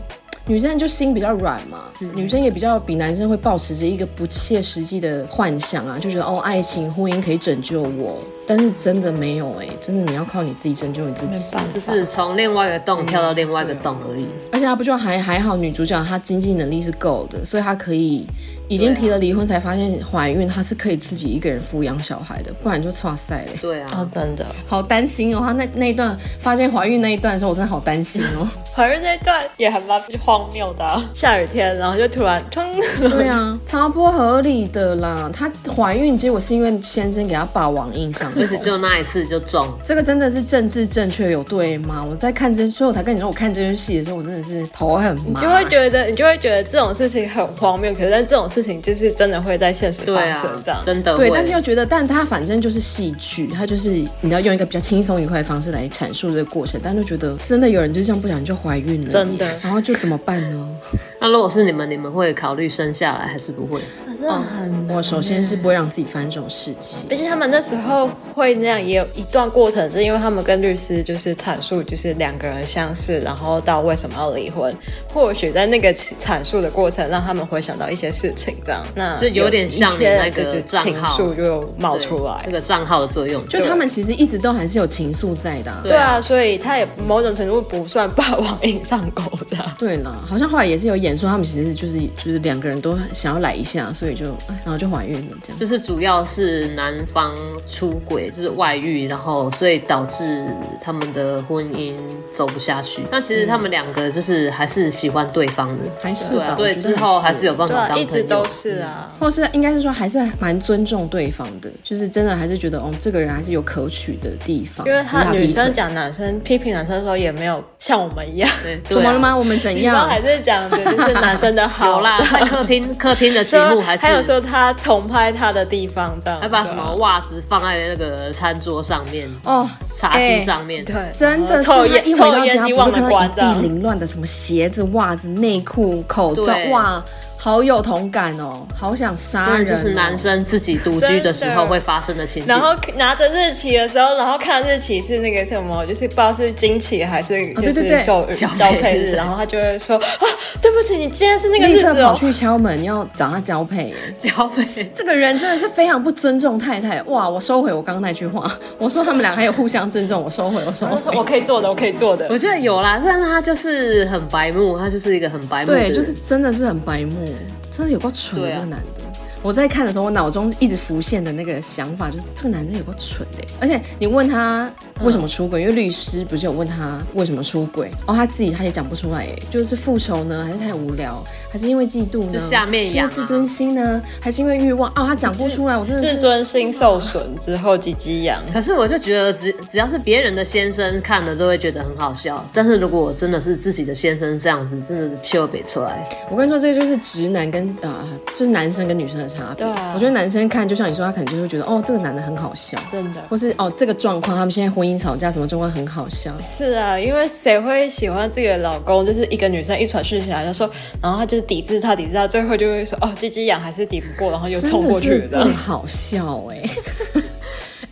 女生就心比较软嘛，嗯、女生也比较比男生会抱持着一个不切实际的幻想啊，就觉得哦，爱情婚姻可以拯救我。但是真的没有哎、欸，真的你要靠你自己拯救你自己，就是从另外一个洞跳到另外一个洞而已。嗯、而且他不就还还好，女主角她经济能力是够的，所以她可以已经提了离婚才发现怀孕，她是可以自己一个人抚养小孩的，不然就剉赛嘞。对啊，哦、真的好担心哦。她那那一段发现怀孕那一段的时候，我真的好担心哦。(laughs) 怀孕那一段也还蛮荒谬的、啊，下雨天，然后就突然冲。(laughs) 对啊，超不合理的啦。她怀孕结果是因为先生给她霸王硬上。就是就那一次就中，(laughs) 这个真的是政治正确有对吗？我在看这，所以我才跟你说，我看这出戏的时候，我真的是头很麻。你就会觉得，你就会觉得这种事情很荒谬，可是但这种事情就是真的会在现实发生，这样、啊、真的对。但是又觉得，但他反正就是戏剧，他就是你要用一个比较轻松愉快的方式来阐述这个过程，但就觉得真的有人就这样不小心就怀孕了，真的，然后就怎么办呢？那如果是你们，你们会考虑生下来还是不会？真的很，我首先是不会让自己发生这种事情。毕竟他们那时候会那样，也有一段过程，是因为他们跟律师就是阐述，就是两个人相识，然后到为什么要离婚。或许在那个阐述的过程，让他们回想到一些事情，这样，那就有点像那个情愫就冒出来，那个账号的作用。就他们其实一直都还是有情愫在的、啊。对啊，所以他也某种程度不算霸王硬上钩这样。对了，好像后来也是有演说，他们其实就是就是两个人都想要来一下，所以。就然后就怀孕了，这样就是主要是男方出轨，就是外遇，然后所以导致他们的婚姻走不下去。那其实他们两个就是还是喜欢对方的，还是吧？对，之后还是有办法当朋友，一直都是啊，或是应该是说还是蛮尊重对方的，就是真的还是觉得哦，这个人还是有可取的地方。因为他女生讲男生批评男生的时候，也没有像我们一样，怎么了吗？我们怎 (laughs) 样？还是讲的就是男生的好 (laughs) 啦，在客厅 (laughs) 客厅的节目还是。还有说他重拍他的地方，这样。还把什么袜子放在那个餐桌上面哦，茶几上面，对，真的是他一回到家，不会看到一地凌乱的什么鞋子、袜子、内裤、口罩，哇。好有同感哦，好想杀人、哦。就是男生自己独居的时候会发生的情景。然后拿着日期的时候，然后看日期是那个什么，就是不知道是经期还是就是受交配日，然后他就会说啊，对不起，你今天是那个日子、哦。跑去敲门要找他交配，交配。这个人真的是非常不尊重太太。哇，我收回我刚刚那句话，(laughs) 我说他们俩还有互相尊重，我收回，我收回。(laughs) 我可以做的，我可以做的。我觉得有啦，但是他就是很白目，他就是一个很白目。对，就是真的是很白目。真的有够蠢的这个男的。我在看的时候，我脑中一直浮现的那个想法就是，这个男的有够蠢的。而且你问他为什么出轨，因为律师不是有问他为什么出轨，哦，他自己他也讲不出来，哎，就是复仇呢，还是太无聊，还是因为嫉妒呢？下面痒，自尊心呢，还是因为欲望？哦，他讲不出来，我真的是自尊心受损之后，鸡鸡痒。可是我就觉得，只只要是别人的先生看了都会觉得很好笑，但是如果我真的是自己的先生这样子，真的是气不出来。我跟你说，这个就是直男跟啊、呃，就是男生跟女生的差别。对啊，我觉得。男生看，就像你说，他可能就会觉得，哦，这个男的很好笑，真的，或是哦，这个状况，他们现在婚姻姻吵架什么状况很好笑。是啊，因为谁会喜欢自己的老公？就是一个女生一传讯息来就说，然后他就是抵制他，抵制他，最后就会说哦，鸡鸡痒还是抵不过，然后又冲过去的，很好笑哎、欸。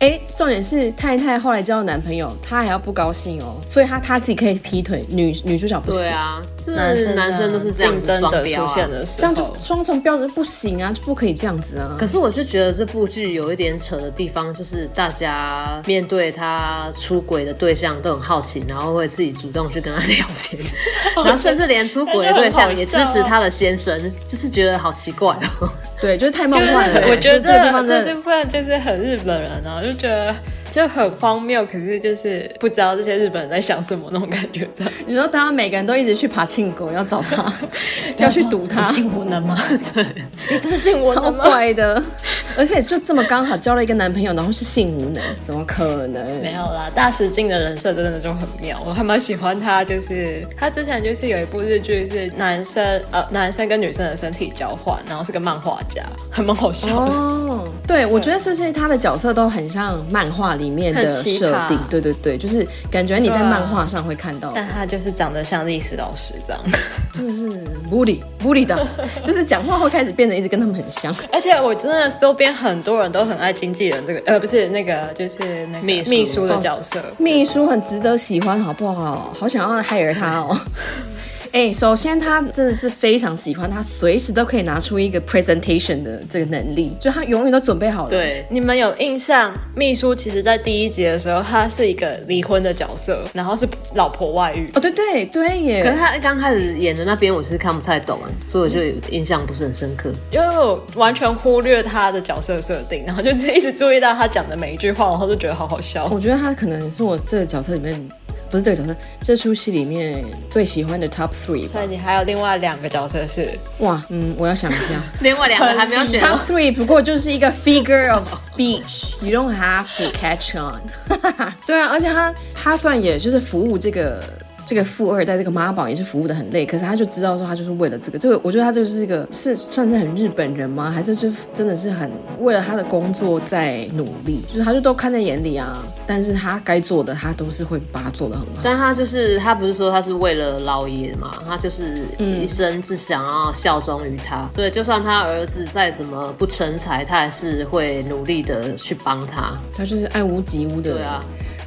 哎，重点是太太后来交了男朋友，她还要不高兴哦，所以她她自己可以劈腿，女女主角不行。对啊，男生男生都是这样子双标啊，这样就双重标准不行啊，就不可以这样子啊。可是我就觉得这部剧有一点扯的地方，就是大家面对他出轨的对象都很好奇，然后会自己主动去跟他聊天，(laughs) 然后甚至连出轨的对象也支持他的先生，就是觉得好奇怪哦。对，就是太梦幻了。我觉得这个地方真的，这部分就是很日本人啊，就觉得。就很荒谬，可是就是不知道这些日本人在想什么那种感觉。你说，大家每个人都一直去爬庆狗，要找他，(laughs) 要去堵他，姓吴能吗？对，(laughs) 你真的姓吴能吗？超怪的，而且就这么刚好交了一个男朋友，然后是性无能，怎么可能？没有啦，大石静的人设真的就很妙，我还蛮喜欢他。就是他之前就是有一部日剧，是男生呃男生跟女生的身体交换，然后是个漫画家，还蛮好笑的。哦，对，我觉得是不是他的角色都很像漫画里面的设定，对对对，就是感觉你在漫画上会看到，但他就是长得像历史老师这样，(laughs) 真的是无理无理的，(laughs) 就是讲话会开始变得一直跟他们很像。而且我真的周边很多人都很爱经纪人这个，呃，不是那个，就是那个秘秘书的角色，哦，秘书很值得喜欢，好不好？好想要 hire 他哦。(laughs) 哎、欸，首先他真的是非常喜欢他，随时都可以拿出一个 presentation 的这个能力，就他永远都准备好了。对，你们有印象？秘书其实在第一集的时候，他是一个离婚的角色，然后是老婆外遇。哦，对对对耶！可是他刚开始演的那边，我是看不太懂啊，所以我就印象不是很深刻，因为我完全忽略他的角色设定，然后就是一直注意到他讲的每一句话，然后就觉得好好笑。我觉得他可能是我这个角色里面。不是这个角色，这出戏里面最喜欢的 top three。所以你还有另外两个角色是？哇，嗯，我要想一下。(laughs) 另外两个还没有选。(laughs) top three 不过就是一个 figure of speech，you don't have to catch on。(laughs) 对啊，而且他他算也就是服务这个。这个富二代，这个妈宝也是服务的很累，可是他就知道说他就是为了这个，这个我觉得他就是一个是算是很日本人吗？还是是真的是很为了他的工作在努力？就是他就都看在眼里啊，但是他该做的他都是会把他做的很好。但他就是他不是说他是为了老爷嘛，他就是一生只想要效忠于他，嗯、所以就算他儿子再怎么不成才，他还是会努力的去帮他。他就是爱屋及乌的。对啊。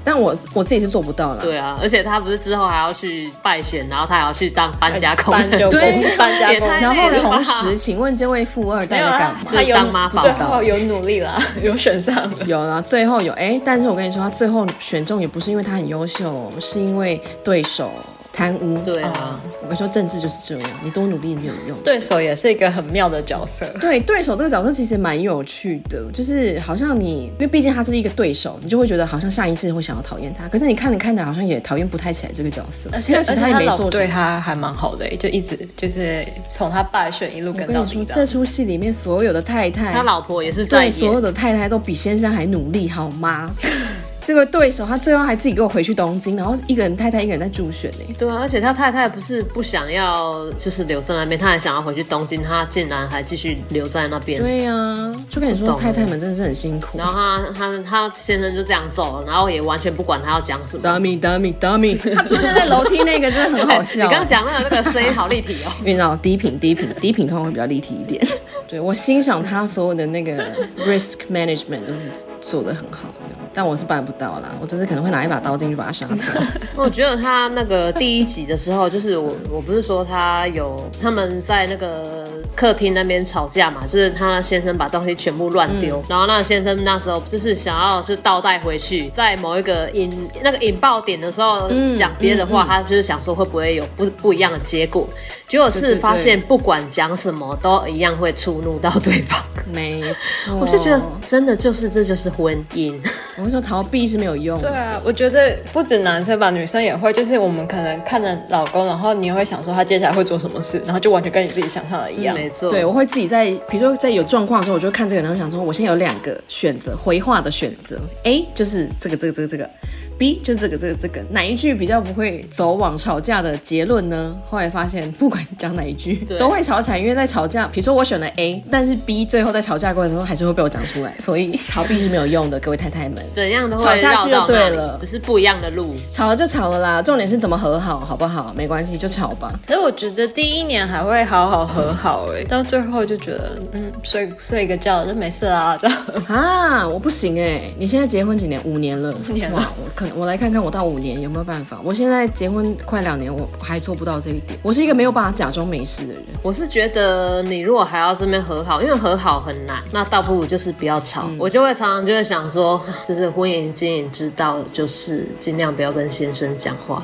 但我我自己是做不到的。对啊，而且他不是之后还要去拜选，然后他还要去当搬家工。搬家工，搬家工。然后同时，请问这位富二代在干嘛？他有当妈宝，最后有努力了，(laughs) 有选上了。有了，最后有哎，但是我跟你说，他最后选中也不是因为他很优秀，是因为对手。贪污，对啊，我跟你说，政治就是这样，你多努力也没有用。对手也是一个很妙的角色，对，对手这个角色其实蛮有趣的，就是好像你，因为毕竟他是一个对手，你就会觉得好像下一次会想要讨厌他。可是你看，你看的好像也讨厌不太起来这个角色，而且而且他也没做对他还蛮好的，就一直就是从他败选一路跟到底。这出戏里面所有的太太，他老婆也是在，所有的太太都比先生还努力，好吗？(laughs) 这个对手，他最后还自己给我回去东京，然后一个人太太一个人在助选呢。对啊，而且他太太不是不想要，就是留在那边，他还想要回去东京，他竟然还继续留在那边。对呀、啊，就跟你说，太太们真的是很辛苦。然后他他他先生就这样走了，然后也完全不管他要讲什么。Dummy Dummy Dummy，他出现在楼梯那个真的很好笑。你刚刚讲那个那个声音好立体哦，(laughs) 因为你知道低频低频低频通常会比较立体一点。对，我欣赏他所有的那个 risk management 都是做的很好的。但我是办不到啦，我就是可能会拿一把刀进去把他杀掉。(laughs) 我觉得他那个第一集的时候，就是我我不是说他有他们在那个客厅那边吵架嘛，就是他先生把东西全部乱丢，嗯、然后那个先生那时候就是想要是倒带回去，在某一个引那个引爆点的时候讲别的话，嗯嗯嗯、他就是想说会不会有不不一样的结果，结果是发现不管讲什么都一样会触怒到对方。没错，我就觉得真的就是这就是婚姻。我说逃避是没有用。对啊，我觉得不止男生吧，女生也会。就是我们可能看着老公，然后你也会想说他接下来会做什么事，然后就完全跟你自己想象的一样。嗯、没错。对，我会自己在，比如说在有状况的时候，我就看这个，然后想说，我现在有两个选择，回话的选择。A 就是这个，这个，这个，这个。B 就这个这个这个哪一句比较不会走往吵架的结论呢？后来发现 (laughs) 不管讲哪一句都会吵起来，因为在吵架，比如说我选了 A，但是 B 最后在吵架过程中还是会被我讲出来，所以 (laughs) 逃避是没有用的，各位太太们。怎样都会吵下去就对了，只是不一样的路，吵了就吵了啦，重点是怎么和好，好不好？没关系，就吵吧。可是我觉得第一年还会好好和好哎、欸，到最后就觉得嗯，睡睡一个觉就没事啦，这样啊，我不行哎、欸，你现在结婚几年？五年了，五年了哇，我可能我来看看我到五年有没有办法。我现在结婚快两年，我还做不到这一点。我是一个没有办法假装没事的人。我是觉得你如果还要这边和好，因为和好很难，那倒不如就是不要吵。嗯、我就会常常就会想说，就是婚姻经营之道，就是尽量不要跟先生讲话，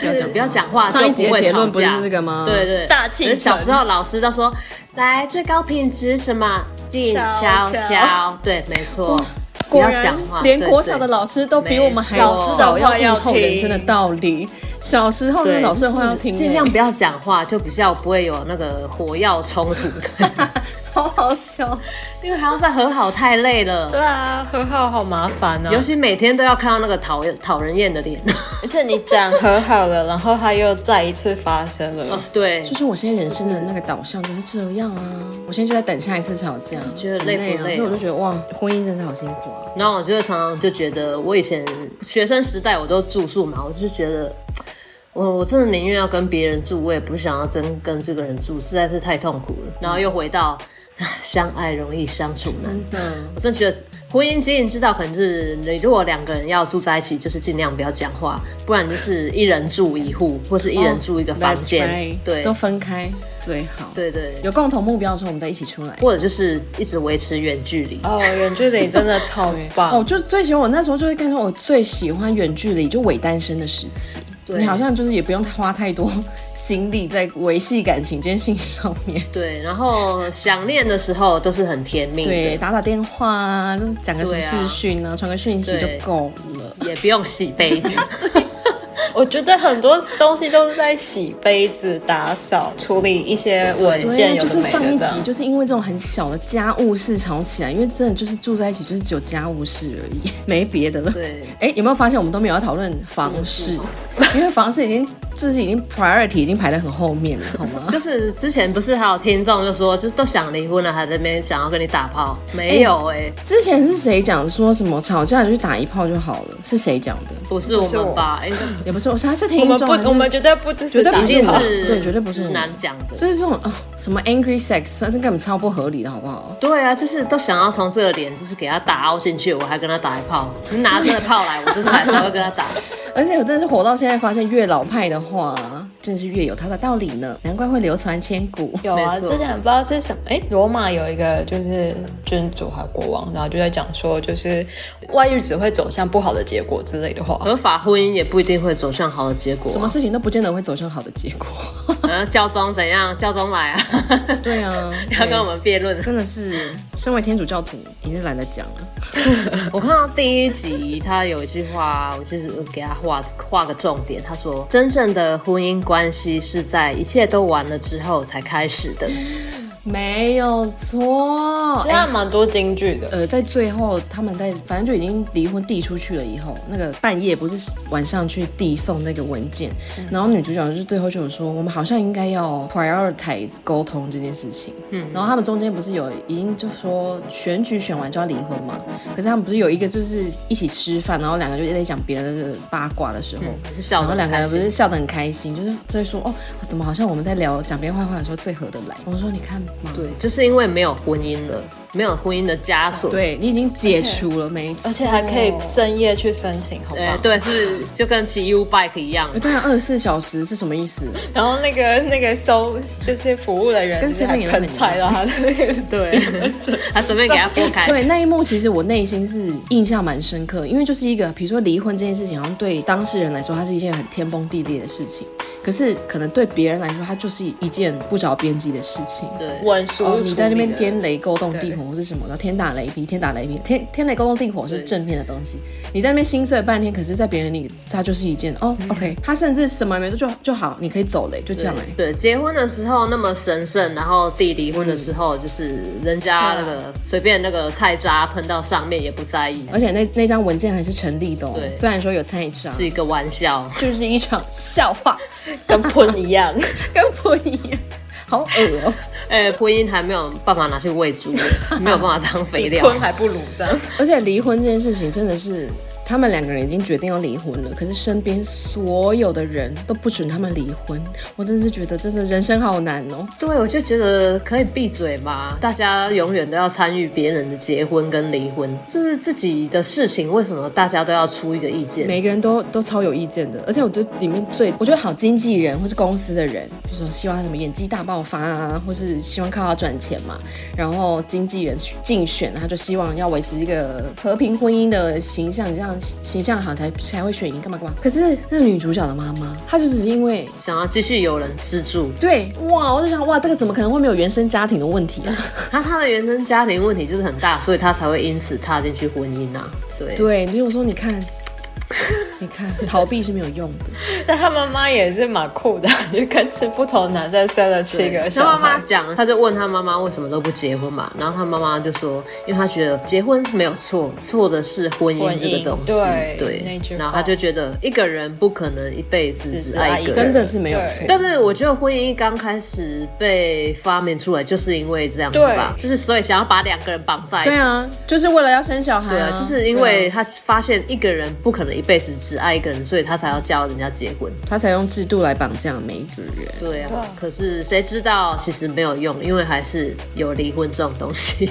对啊，(laughs) 不要讲话。上一集的结论不是这个吗？对对，大气。小时候老师都说，来最高品质什么静悄悄，对，没错。不要讲话，连国小的老师都比我们还老师早要悟透人生的道理。小时候的老师的话要听，尽量不要讲话，就比较不会有那个火药冲突。(laughs) 好好笑，因为还要再和好太累了。对啊，和好好麻烦啊，尤其每天都要看到那个讨厌讨人厌的脸。而且你讲和好了，然后他又再一次发生了。哦，对，就是我现在人生的那个导向就是这样啊。我现在就在等下一次吵架，觉得累不累啊？所以我就觉得哇，婚姻真的好辛苦啊。然后我就常常就觉得，我以前学生时代我都住宿嘛，我就觉得。我我真的宁愿要跟别人住，我也不想要真跟这个人住，实在是太痛苦了。然后又回到 (laughs) 相爱容易相处难，真的，我真的觉得婚姻经营之道可能就是，你如果两个人要住在一起，就是尽量不要讲话，不然就是一人住一户，或是一人住一个房间，oh, right. 对，都分开最好。对对，有共同目标的时候，我们再一起出来，或者就是一直维持远距离。哦，远距离真的超 (laughs) 棒。哦，就最喜欢我那时候就会跟说，我最喜欢远距离，就伪单身的时期。对。你好像就是也不用花太多心力在维系感情这件事情上面。(laughs) 对，然后想念的时候都是很甜蜜的，对，打打电话啊，讲个什么视讯啊，传、啊、个讯息就够了，也不用洗杯。(laughs) (laughs) 子。我觉得很多东西都是在洗杯子、打扫、处理一些文件。就是上一集就是因为这种很小的家务事吵起来，因为真的就是住在一起，就是只有家务事而已，(laughs) 没别的了。对，哎，有没有发现我们都没有要讨论房事？因为房事已经就是已经 priority 已经排在很后面了，(laughs) 好吗？就是之前不是还有听众就说，就是都想离婚了，还在那边想要跟你打炮？没有哎、欸，之前是谁讲说什么吵架就去打一炮就好了？是谁讲的？不是我们吧？哎，也不是。我还是听众，我们绝对不支持，绝对不是，对，绝对不是难讲的。就是这种啊，什么 angry sex，这是根本超不合理的，好不好？对啊，就是都想要从这个脸，就是给他打凹进去，我还跟他打一炮。你拿这个炮来，我就是还才会跟他打。(laughs) 而且我真的是活到现在，发现越老派的话，真的是越有它的道理呢。难怪会流传千古。有啊，之前不知道是什么，哎，罗马有一个就是君主还国王，然后就在讲说，就是外遇只会走向不好的结果之类的话。合法婚姻也不一定会走向好的结果，什么事情都不见得会走向好的结果。嗯，教宗怎样？教宗来啊？对啊，(laughs) 要跟我们辩论，真的是身为天主教徒，已经懒得讲了。(laughs) 我看到第一集，他有一句话，我就是给他。画画个重点，他说：“真正的婚姻关系是在一切都完了之后才开始的。”没有错，其实还蛮多金句的。呃，在最后，他们在反正就已经离婚递出去了以后，那个半夜不是晚上去递送那个文件，嗯、然后女主角就最后就有说，我们好像应该要 prioritize 沟通这件事情。嗯，然后他们中间不是有已经就说选举选完就要离婚嘛？可是他们不是有一个就是一起吃饭，然后两个就在讲别人的八卦的时候，嗯、然后两个人不是笑得很开心，就是在说哦，怎么好像我们在聊讲别人坏话的时候最合得来？我说你看。对，就是因为没有婚姻了，没有婚姻的枷锁，对，你已经解除了，没错，而且还可以深夜去申请，好吧？对，是就跟骑 U bike 一样。对啊，二十四小时是什么意思？然后那个那个收就是服务的人跟随便很菜了，(laughs) 对，(laughs) 他随便给他拨开。对，那一幕其实我内心是印象蛮深刻，因为就是一个，比如说离婚这件事情，好像对当事人来说，它是一件很天崩地裂的事情。可是可能对别人来说，它就是一件不着边际的事情。对，文书、哦，你在那边天雷勾动地火或是什么的，天打雷劈，天打雷劈，天天雷勾动地火是正面的东西。你在那边心碎半天，可是在别人里，它就是一件哦，OK，他甚至什么也没做就就好，你可以走了，就这样哎。对，结婚的时候那么神圣，然后弟离婚的时候就是人家那个随便那个菜渣喷到上面也不在意，而且那那张文件还是成立的，对，虽然说有菜渣，是一个玩笑，就是一场笑话，(laughs) 跟喷一样，跟喷一样。好恶哦！哎、欸，婚姻还没有办法拿去喂猪，没有办法当肥料，婚还不如这样。而且离婚这件事情真的是。他们两个人已经决定要离婚了，可是身边所有的人都不准他们离婚。我真的是觉得，真的人生好难哦。对，我就觉得可以闭嘴吗？大家永远都要参与别人的结婚跟离婚，这是自己的事情，为什么大家都要出一个意见？每个人都都超有意见的。而且我觉得里面最我觉得好经纪人或是公司的人，比如说希望他什么演技大爆发啊，或是希望靠他赚钱嘛。然后经纪人竞选，他就希望要维持一个和平婚姻的形象，这样。形象好才才会选赢，干嘛干嘛？可是那女主角的妈妈，她就只是因为想要继续有人资助。对，哇，我就想，哇，这个怎么可能会没有原生家庭的问题啊？(laughs) 她她的原生家庭问题就是很大，所以她才会因此踏进去婚姻啊。对对，所以我说，你看。你看，逃避是没有用的。(laughs) 但他妈妈也是蛮酷的，就跟吃不同男生生了七个小孩。他妈妈讲，他就问他妈妈为什么都不结婚嘛？然后他妈妈就说，因为他觉得结婚是没有错，错的是婚姻这个东西。对对，然后他就觉得一个人不可能一辈子只爱一个人，真的是没有错。但是我觉得婚姻一刚开始被发明出来，就是因为这样子吧，就是所以想要把两个人绑在一起。对啊，就是为了要生小孩。对啊，就是因为他发现一个人不可能一辈子。只爱一个人，所以他才要叫人家结婚，他才用制度来绑架每一个人。对啊，对啊，可是谁知道其实没有用，因为还是有离婚这种东西。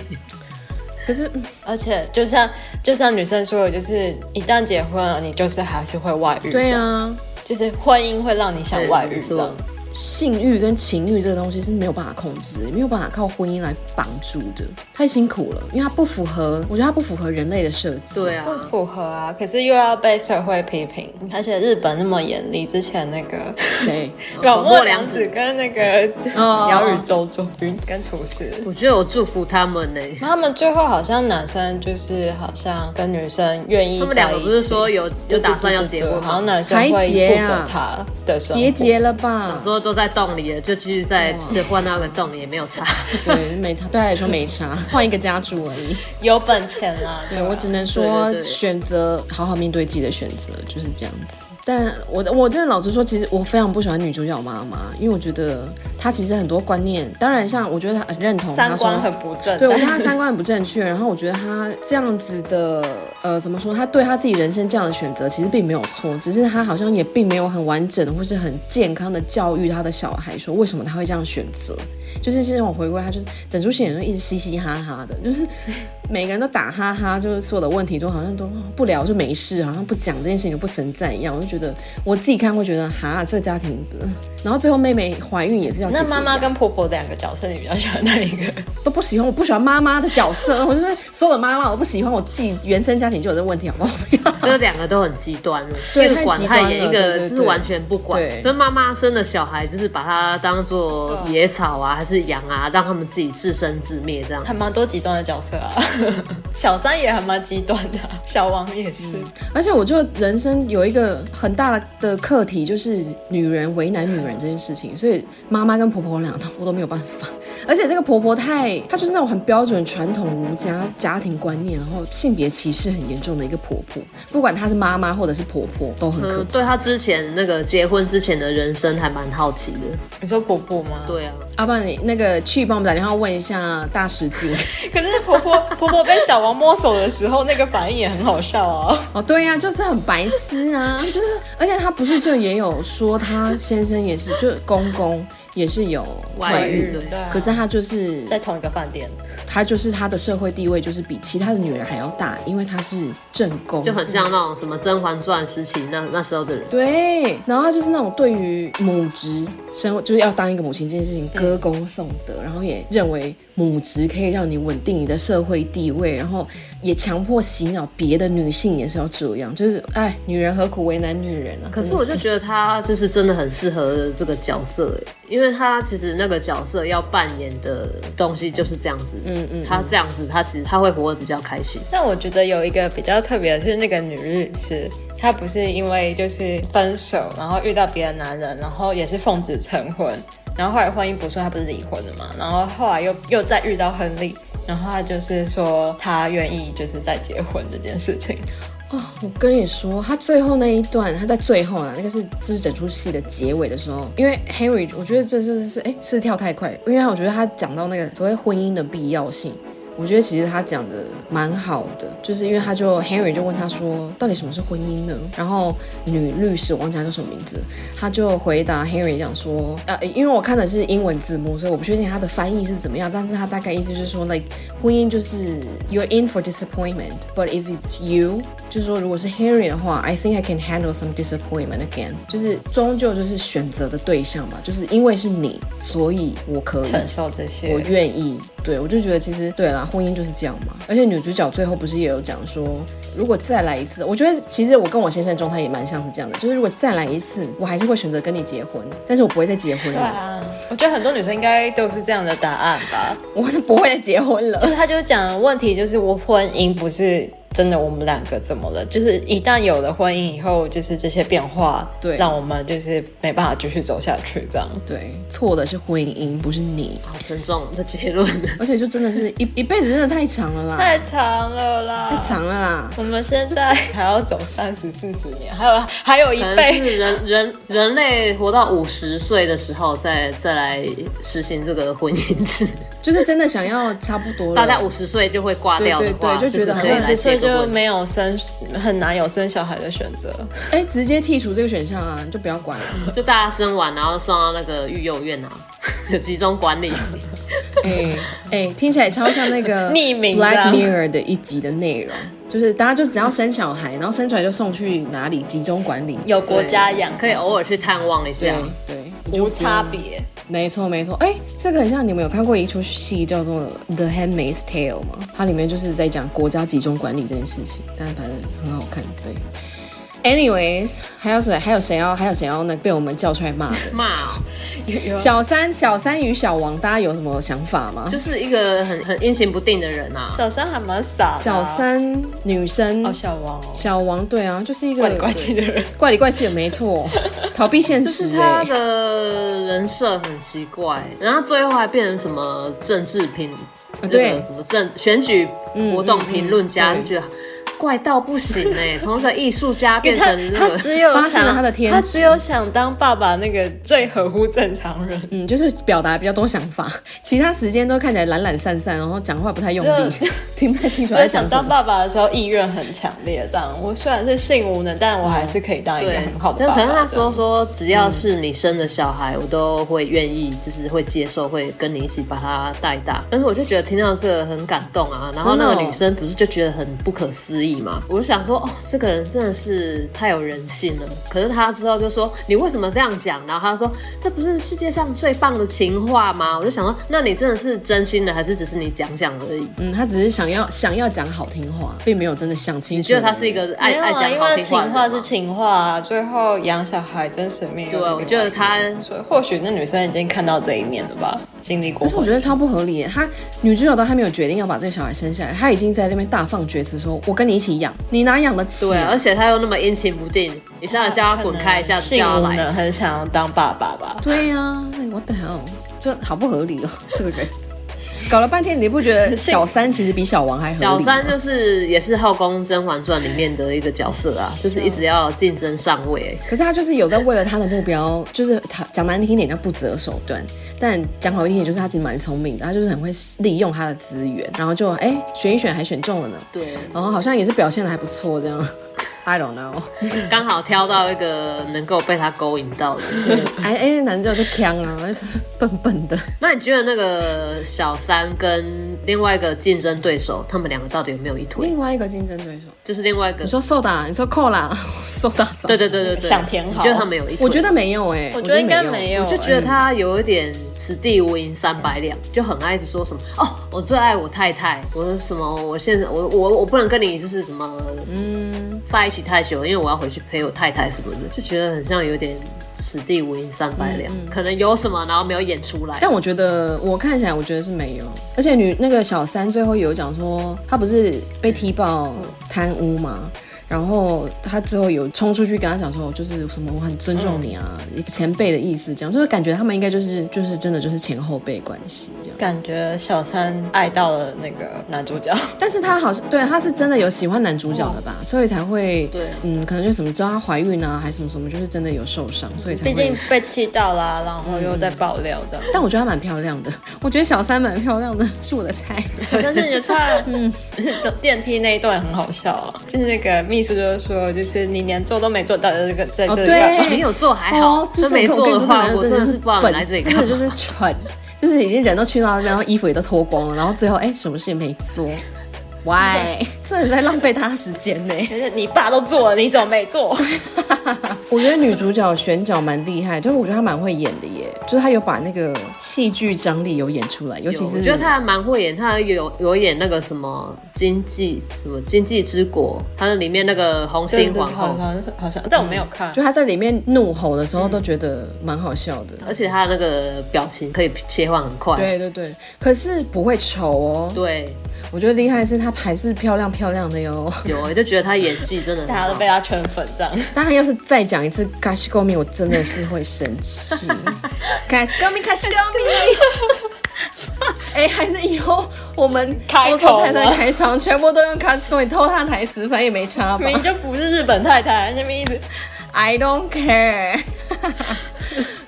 (laughs) 可是，而且就像就像女生说的，就是一旦结婚了，你就是还是会外遇。对啊，就是婚姻会让你想外遇的。性欲跟情欲这个东西是没有办法控制，没有办法靠婚姻来绑住的，太辛苦了，因为它不符合，我觉得它不符合人类的设计。对啊，不符合啊，可是又要被社会批评，而且日本那么严厉，之前那个谁，广末凉子跟那个鸟语周作跟厨师，我觉得我祝福他们呢。他们最后好像男生就是好像跟女生愿意，他们两个不是说有有打算要结婚，好像男生会负责他的生活，别结了吧，说。都在洞里了，就继续在换那个洞也没有差，(laughs) 对，没差，对他来说没差，(laughs) 换一个家住而已，有本钱啦。对，我只能说选择好好面对自己的选择，就是这样子。但我我真的老实说，其实我非常不喜欢女主角妈妈，因为我觉得她其实很多观念，当然像我觉得她很认同三观很不正，对，我觉得她三观很不正确。然后我觉得她这样子的，呃，怎么说？她对她自己人生这样的选择其实并没有错，只是她好像也并没有很完整或是很健康的教育她的小孩，说为什么她会这样选择。就是现在我回归，她就是整出戏人都一直嘻嘻哈哈的，就是。每个人都打哈哈，就是所有的问题都好像都不聊就没事，好像不讲这件事情就不存在一样。我就觉得我自己看会觉得哈，这家庭的。然后最后妹妹怀孕也是要姐姐。那妈妈跟婆婆两个角色，你比较喜欢哪一个？都不喜欢，我不喜欢妈妈的角色。我就是所有的妈妈，我不喜欢我自己原生家庭就有这个问题，好不好？这 (laughs) 两个都很极端了，一个管太严，一个就是完全不管。所以妈妈生的小孩就是把它当做野草啊，还是羊啊，让他们自己自生自灭这样。还蛮多极端的角色啊。(laughs) 小三也还蛮极端的，小王也是。嗯、而且我觉得人生有一个很大的课题，就是女人为难女人这件事情。所以妈妈跟婆婆两个我都没有办法。而且这个婆婆太，她就是那种很标准传统儒家家庭观念，然后性别歧视很严重的一个婆婆。不管她是妈妈或者是婆婆，都很可对她之前那个结婚之前的人生还蛮好奇的。你说婆婆吗？对 (laughs) 啊。阿爸，你那个去帮我们打电话问一下大师姐。可是婆婆婆婆被小王摸手的时候，那个反应也很好笑啊。哦，对呀、啊，就是很白痴啊，(laughs) 就是，而且他不是就也有说他先生也是，就公公。也是有外遇的，对啊，可是他就是在同一个饭店，他就是他的社会地位就是比其他的女人还要大，因为他是正宫，就很像那种什么《甄嬛传》时期那那时候的人。对，然后他就是那种对于母职生就是要当一个母亲这件事情歌功颂德，然后也认为母职可以让你稳定你的社会地位，然后也强迫洗脑别的女性也是要这样，就是哎，女人何苦为难女人啊？可是我就觉得她就是真的很适合这个角色，因为她其实那个角色要扮演的东西就是这样子，嗯嗯，他这样子，他其实他会活得比较开心。但我觉得有一个比较特别的是那个女律师，她不是因为就是分手，然后遇到别的男人，然后也是奉子成婚。然后后来婚姻不顺，她不是离婚了嘛？然后后来又又再遇到亨利，然后他就是说她愿意就是再结婚这件事情。哦，我跟你说，他最后那一段，他在最后啊，那个是就是整出戏的结尾的时候，因为 Henry，我觉得这就是哎，是跳太快，因为我觉得他讲到那个所谓婚姻的必要性。我觉得其实他讲的蛮好的，就是因为他就 Henry 就问他说，到底什么是婚姻呢？然后女律师我忘记她叫什么名字，他就回答 Henry 讲说，呃，因为我看的是英文字幕，所以我不确定他的翻译是怎么样，但是他大概意思就是说，like 婚姻就是 you're in for disappointment，but if it's you，就是说如果是 Henry 的话，I think I can handle some disappointment again，就是终究就是选择的对象吧，就是因为是你，所以我可以承受这些，我愿意。对，我就觉得其实对啦，婚姻就是这样嘛。而且女主角最后不是也有讲说，如果再来一次，我觉得其实我跟我先生的状态也蛮像是这样的，就是如果再来一次，我还是会选择跟你结婚，但是我不会再结婚了。对啊，我觉得很多女生应该都是这样的答案吧。(laughs) 我是不会再结婚了。就 (laughs) 是他就讲问题就是我婚姻不是。真的，我们两个怎么了？就是一旦有了婚姻以后，就是这些变化，对，让我们就是没办法继续走下去，这样。对，错的是婚姻，不是你。好沉重的结论，(laughs) 而且就真的是一一辈子，真的太长了啦，太长了啦，太长了啦。我们现在还要走三十四十年，还有还有一辈子，人人人类活到五十岁的时候再再来实行这个婚姻制，(laughs) 就是真的想要差不多了，大概五十岁就会挂掉的话，对对对，就觉得很五十岁。就没有生，很难有生小孩的选择。哎，直接剔除这个选项啊，你就不要管了。(laughs) 就大家生完，然后送到那个育幼院啊，(laughs) 集中管理。(laughs) 哎哎，听起来超像那个匿名 Black Mirror 的一集的内容，就是大家就只要生小孩，然后生出来就送去哪里集中管理，有国家养，可以偶尔去探望一下，对，无差别。没错没错，哎，这个很像你们有看过一出戏叫做《The Handmaid's Tale》吗？它里面就是在讲国家集中管理这件事情，但反正很好看，对。Anyways，还有谁？还有谁要？还有谁要那被我们叫出来骂的？骂、哦、小三，小三与小王，大家有什么想法吗？就是一个很很阴晴不定的人啊。小三还蛮傻的、啊。小三女生哦，小王哦，小王对啊，就是一个怪里怪气的人，怪里怪气的没错，(laughs) 逃避现实、欸。就是他的人设很奇怪，然后最后还变成什么政治评，对、那个、什么政选举活动评论家，就觉得。怪到不行哎、欸！(laughs) 从一个艺术家变成他，他只有发现了他的天职，他只有想当爸爸那个最合乎正常人，嗯，就是表达比较多想法，其他时间都看起来懒懒散散，然后讲话不太用力，听不太清楚在讲什么。当爸爸的时候意愿很强烈，这样我虽然是性无能，但我还是可以当一个很好的爸爸。可能他说说，只要是你生的小孩，嗯、我都会愿意，就是会接受，会跟你一起把他带大。但是我就觉得听到这个很感动啊，然后那个女生不是就觉得很不可思议。我就想说，哦，这个人真的是太有人性了。可是他之后就说，你为什么这样讲？然后他说，这不是世界上最棒的情话吗？我就想说，那你真的是真心的，还是只是你讲讲而已？嗯，他只是想要想要讲好听话，并没有真的想清楚。你觉得他是一个爱爱讲好听话的？情话是情话啊，最后养小孩真神秘。对，我觉得他，所以或许那女生已经看到这一面了吧，经历过。可是我觉得超不合理，他女主角都还没有决定要把这个小孩生下来，他已经在那边大放厥词，说我跟你。一起养，你哪养得起？对，而且他又那么阴晴不定，你现在叫他滚开，一下子叫他来，很想要当爸爸吧？对呀、啊，我等下，就好不合理哦，这个人搞了半天，你不觉得小三其实比小王还合理？小三就是也是《后宫甄嬛传》里面的一个角色啊，就是一直要竞争上位。可是他就是有在为了他的目标，就是他讲难听点叫不择手段。但讲好一点，就是他其实蛮聪明的，他就是很会利用他的资源，然后就哎、欸、选一选还选中了呢。对，然后好像也是表现的还不错这样。I don't know，(laughs) 刚好挑到一个能够被他勾引到的。对，(laughs) 哎哎，男主角就强啊，就是笨笨的。那你觉得那个小三跟另外一个竞争对手，他们两个到底有没有一腿？另外一个竞争对手就是另外一个，你说瘦打，你说扣啦，(laughs) 瘦打。对对对对对，想填好。觉得他们有一腿？我觉得没有哎，我觉得应该没有。我就觉得他有一点此地无银三百两，就很爱一直说什么哦，我最爱我太太，我说什么，我现在我我我不能跟你就是什么嗯在一起太久，因为我要回去陪我太太什么的，就觉得很像有点。此地无银三百两，可能有什么，然后没有演出来。但我觉得，我看起来，我觉得是没有。而且女那个小三最后有讲说，她不是被踢爆贪污吗？然后他最后有冲出去跟他讲说，就是什么我很尊重你啊，嗯、一个前辈的意思，这样就是感觉他们应该就是就是真的就是前后辈关系这样。感觉小三爱到了那个男主角，(laughs) 但是他好像对他是真的有喜欢男主角的吧，哦、所以才会对，嗯，可能就什么知道她怀孕啊，还是什么什么，就是真的有受伤，所以才。毕竟被气到啦，然后又在爆料这样。(laughs) 但我觉得她蛮漂亮的，我觉得小三蛮漂亮的，是我的菜。小三是你的菜，(laughs) 嗯，电梯那一段很好笑啊，就是那个。秘书就是说，就是你连做都没做到的这个在这里，对，没有做还好，就是没做的话，我真的是不知道来这里干嘛，就是蠢，就是已经人都去到那边，然后衣服也都脱光了，然后最后哎，什么事也没做。Why？(laughs) 这人在浪费他时间呢。(laughs) 你爸都做了，你怎么没做？(laughs) 我觉得女主角选角蛮厉害，就是我觉得她蛮会演的耶，就是她有把那个戏剧张力有演出来，尤其是我觉得她还蛮会演，她有有演那个什么经济什么经济之国，她的里面那个红心皇后，好像好像，但我没有看，就她在里面怒吼的时候都觉得蛮好笑的，而且她那个表情可以切换很快，对对对，可是不会丑哦，对。我觉得厉害的是她还是漂亮漂亮的哟，有我就觉得她演技真的，大家都被她圈粉这样。当然要是再讲一次 g a s h g o m i，我真的是会生气。卡西高米，卡西高米，哎，还是以后我们开头太太开场全部都用卡西高米偷她台词，反正也没差吧？你就不是日本太太，什么意思？I don't care。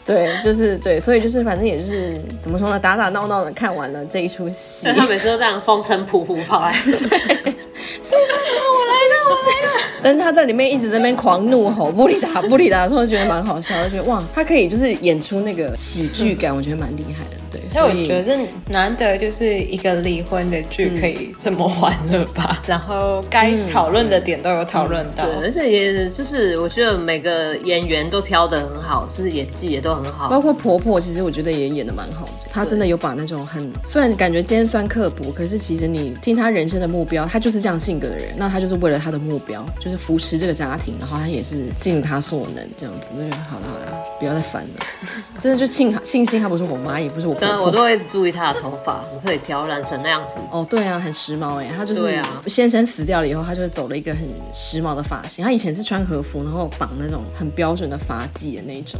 对，就是对，所以就是反正也是怎么说呢，打打闹闹的看完了这一出戏。他每次都这样风尘仆仆跑来，对，是我来了，我来了，我来了。但是他在里面一直在那边狂怒吼，布里达，布里达的时候觉得蛮好笑，就觉得哇，他可以就是演出那个喜剧感，我觉得蛮厉害的。对，所以我觉得这难得就是一个离婚的剧可以这么欢乐吧，(laughs) 然后该讨论的点都有讨论到，对，而且也就是我觉得每个演员都挑的很好，就是演技也都很好，包括婆婆，其实我觉得也演的蛮好的，她真的有把那种很虽然感觉尖酸刻薄，可是其实你听她人生的目标，她就是这样性格的人，那她就是为了她的目标，就是扶持这个家庭，然后她也是尽她所能这样子，那就好了好了，不要再烦了，(laughs) 真的就庆庆幸她不是我妈，也不是我。当然，我都会一直注意他的头发，你可以挑染成那样子。哦，对啊，很时髦哎，他就是先生死掉了以后，他就走了一个很时髦的发型。他以前是穿和服，然后绑那种很标准的发髻的那种。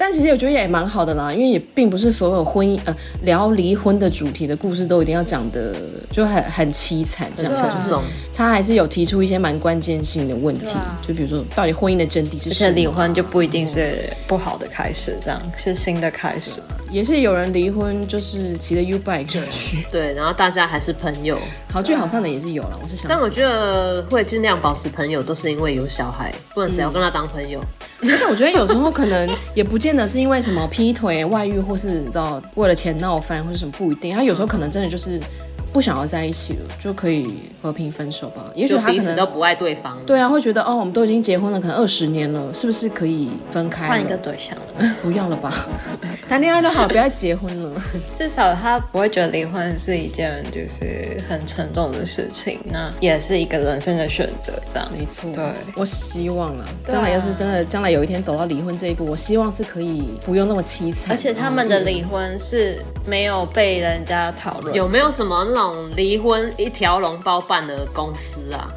但其实我觉得也蛮好的啦，因为也并不是所有婚姻呃聊离婚的主题的故事都一定要讲的就很很凄惨这样子，啊、就是他还是有提出一些蛮关键性的问题，啊、就比如说到底婚姻的真谛是什么？而且离婚就不一定是不好的开始，这样是新的开始。也是有人离婚就是骑着 U bike 去，对，然后大家还是朋友，好聚好散的也是有了。我是想，但我觉得会尽量保持朋友，都是因为有小孩，不然谁要跟他当朋友？而且我觉得有时候可能也不见得是因为什么劈腿、外遇，或是你知道为了钱闹翻，或者什么不一定。他有时候可能真的就是。不想要在一起了，就可以和平分手吧。也许他可能都不爱对方。对啊，会觉得哦，我们都已经结婚了，可能二十年了，是不是可以分开换一个对象了？(laughs) 不要了吧，(laughs) 谈恋爱就好，不要结婚了。(laughs) 至少他不会觉得离婚是一件就是很沉重的事情，那也是一个人生的选择，这样没错。对，我希望啊，将来要是真的，将来有一天走到离婚这一步，我希望是可以不用那么凄惨。而且他们的离婚是没有被人家讨论，有没有什么那种？离婚一条龙包办的公司啊，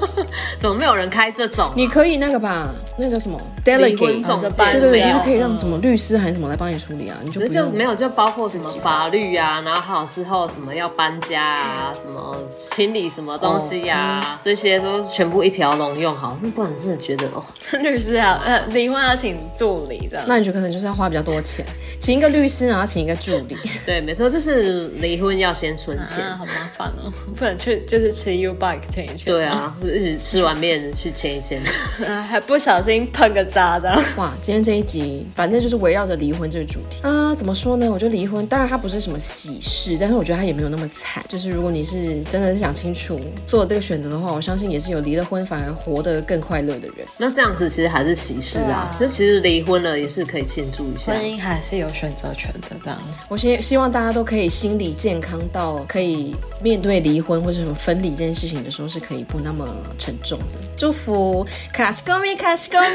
(laughs) 怎么没有人开这种、啊？你可以那个吧，那个什么 delegate 这种，对对对，就是可以让什么律师还是什么来帮你处理啊？你就就没有，就包括什么法律啊，然后还有之后什么要搬家啊，什么清理什么东西呀、啊，哦嗯、这些都全部一条龙用好。那不然真的觉得哦，律师啊，呃，离婚要请助理的，那你就可能就是要花比较多钱，请一个律师，然后请一个助理。(laughs) 对，没错，就是离婚要先存钱。啊，好麻烦哦，(laughs) 不能去就是吃 U bike 签一签。对啊，一起吃完面去签一签，(laughs) 还不小心碰个渣的。哇，今天这一集反正就是围绕着离婚这个主题啊，怎么说呢？我觉得离婚当然它不是什么喜事，但是我觉得它也没有那么惨。就是如果你是真的是想清楚做这个选择的话，我相信也是有离了婚反而活得更快乐的人。那这样子其实还是喜事啊，就、啊、其实离婚了也是可以庆祝一下，婚姻还是有选择权的。这样，我希希望大家都可以心理健康到可以面对离婚或者什么分离这件事情的时候是可以不那么沉重的。祝福卡斯高米卡斯高米。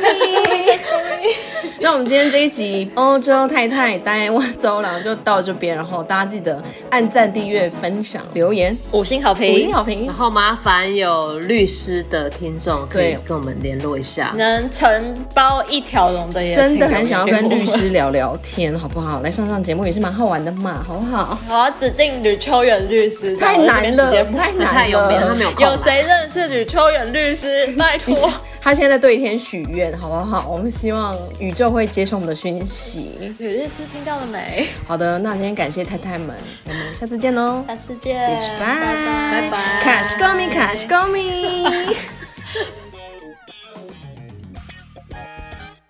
那我们今天这一集欧洲太太台湾走廊就到这边，然后大家记得按赞、订阅、分享、留言、五星好评、五星好评。然后麻烦有律师的听众可以跟我们联络一下，能承包一条龙的也真的很想要跟律师聊聊天，好不好？来上上节目也是蛮好玩的嘛，好不好？我要指定吕秋远律师，太难了，太难了，太有名，他没有空。有谁认识吕秋远律师？(laughs) 拜托。他现在对天许愿，好不好？我们希望宇宙会接受我们的讯息。吕律师听到了没？好的，那今天感谢太太们，我们下次见喽！下次见，拜拜拜拜，卡西高米，卡西高米。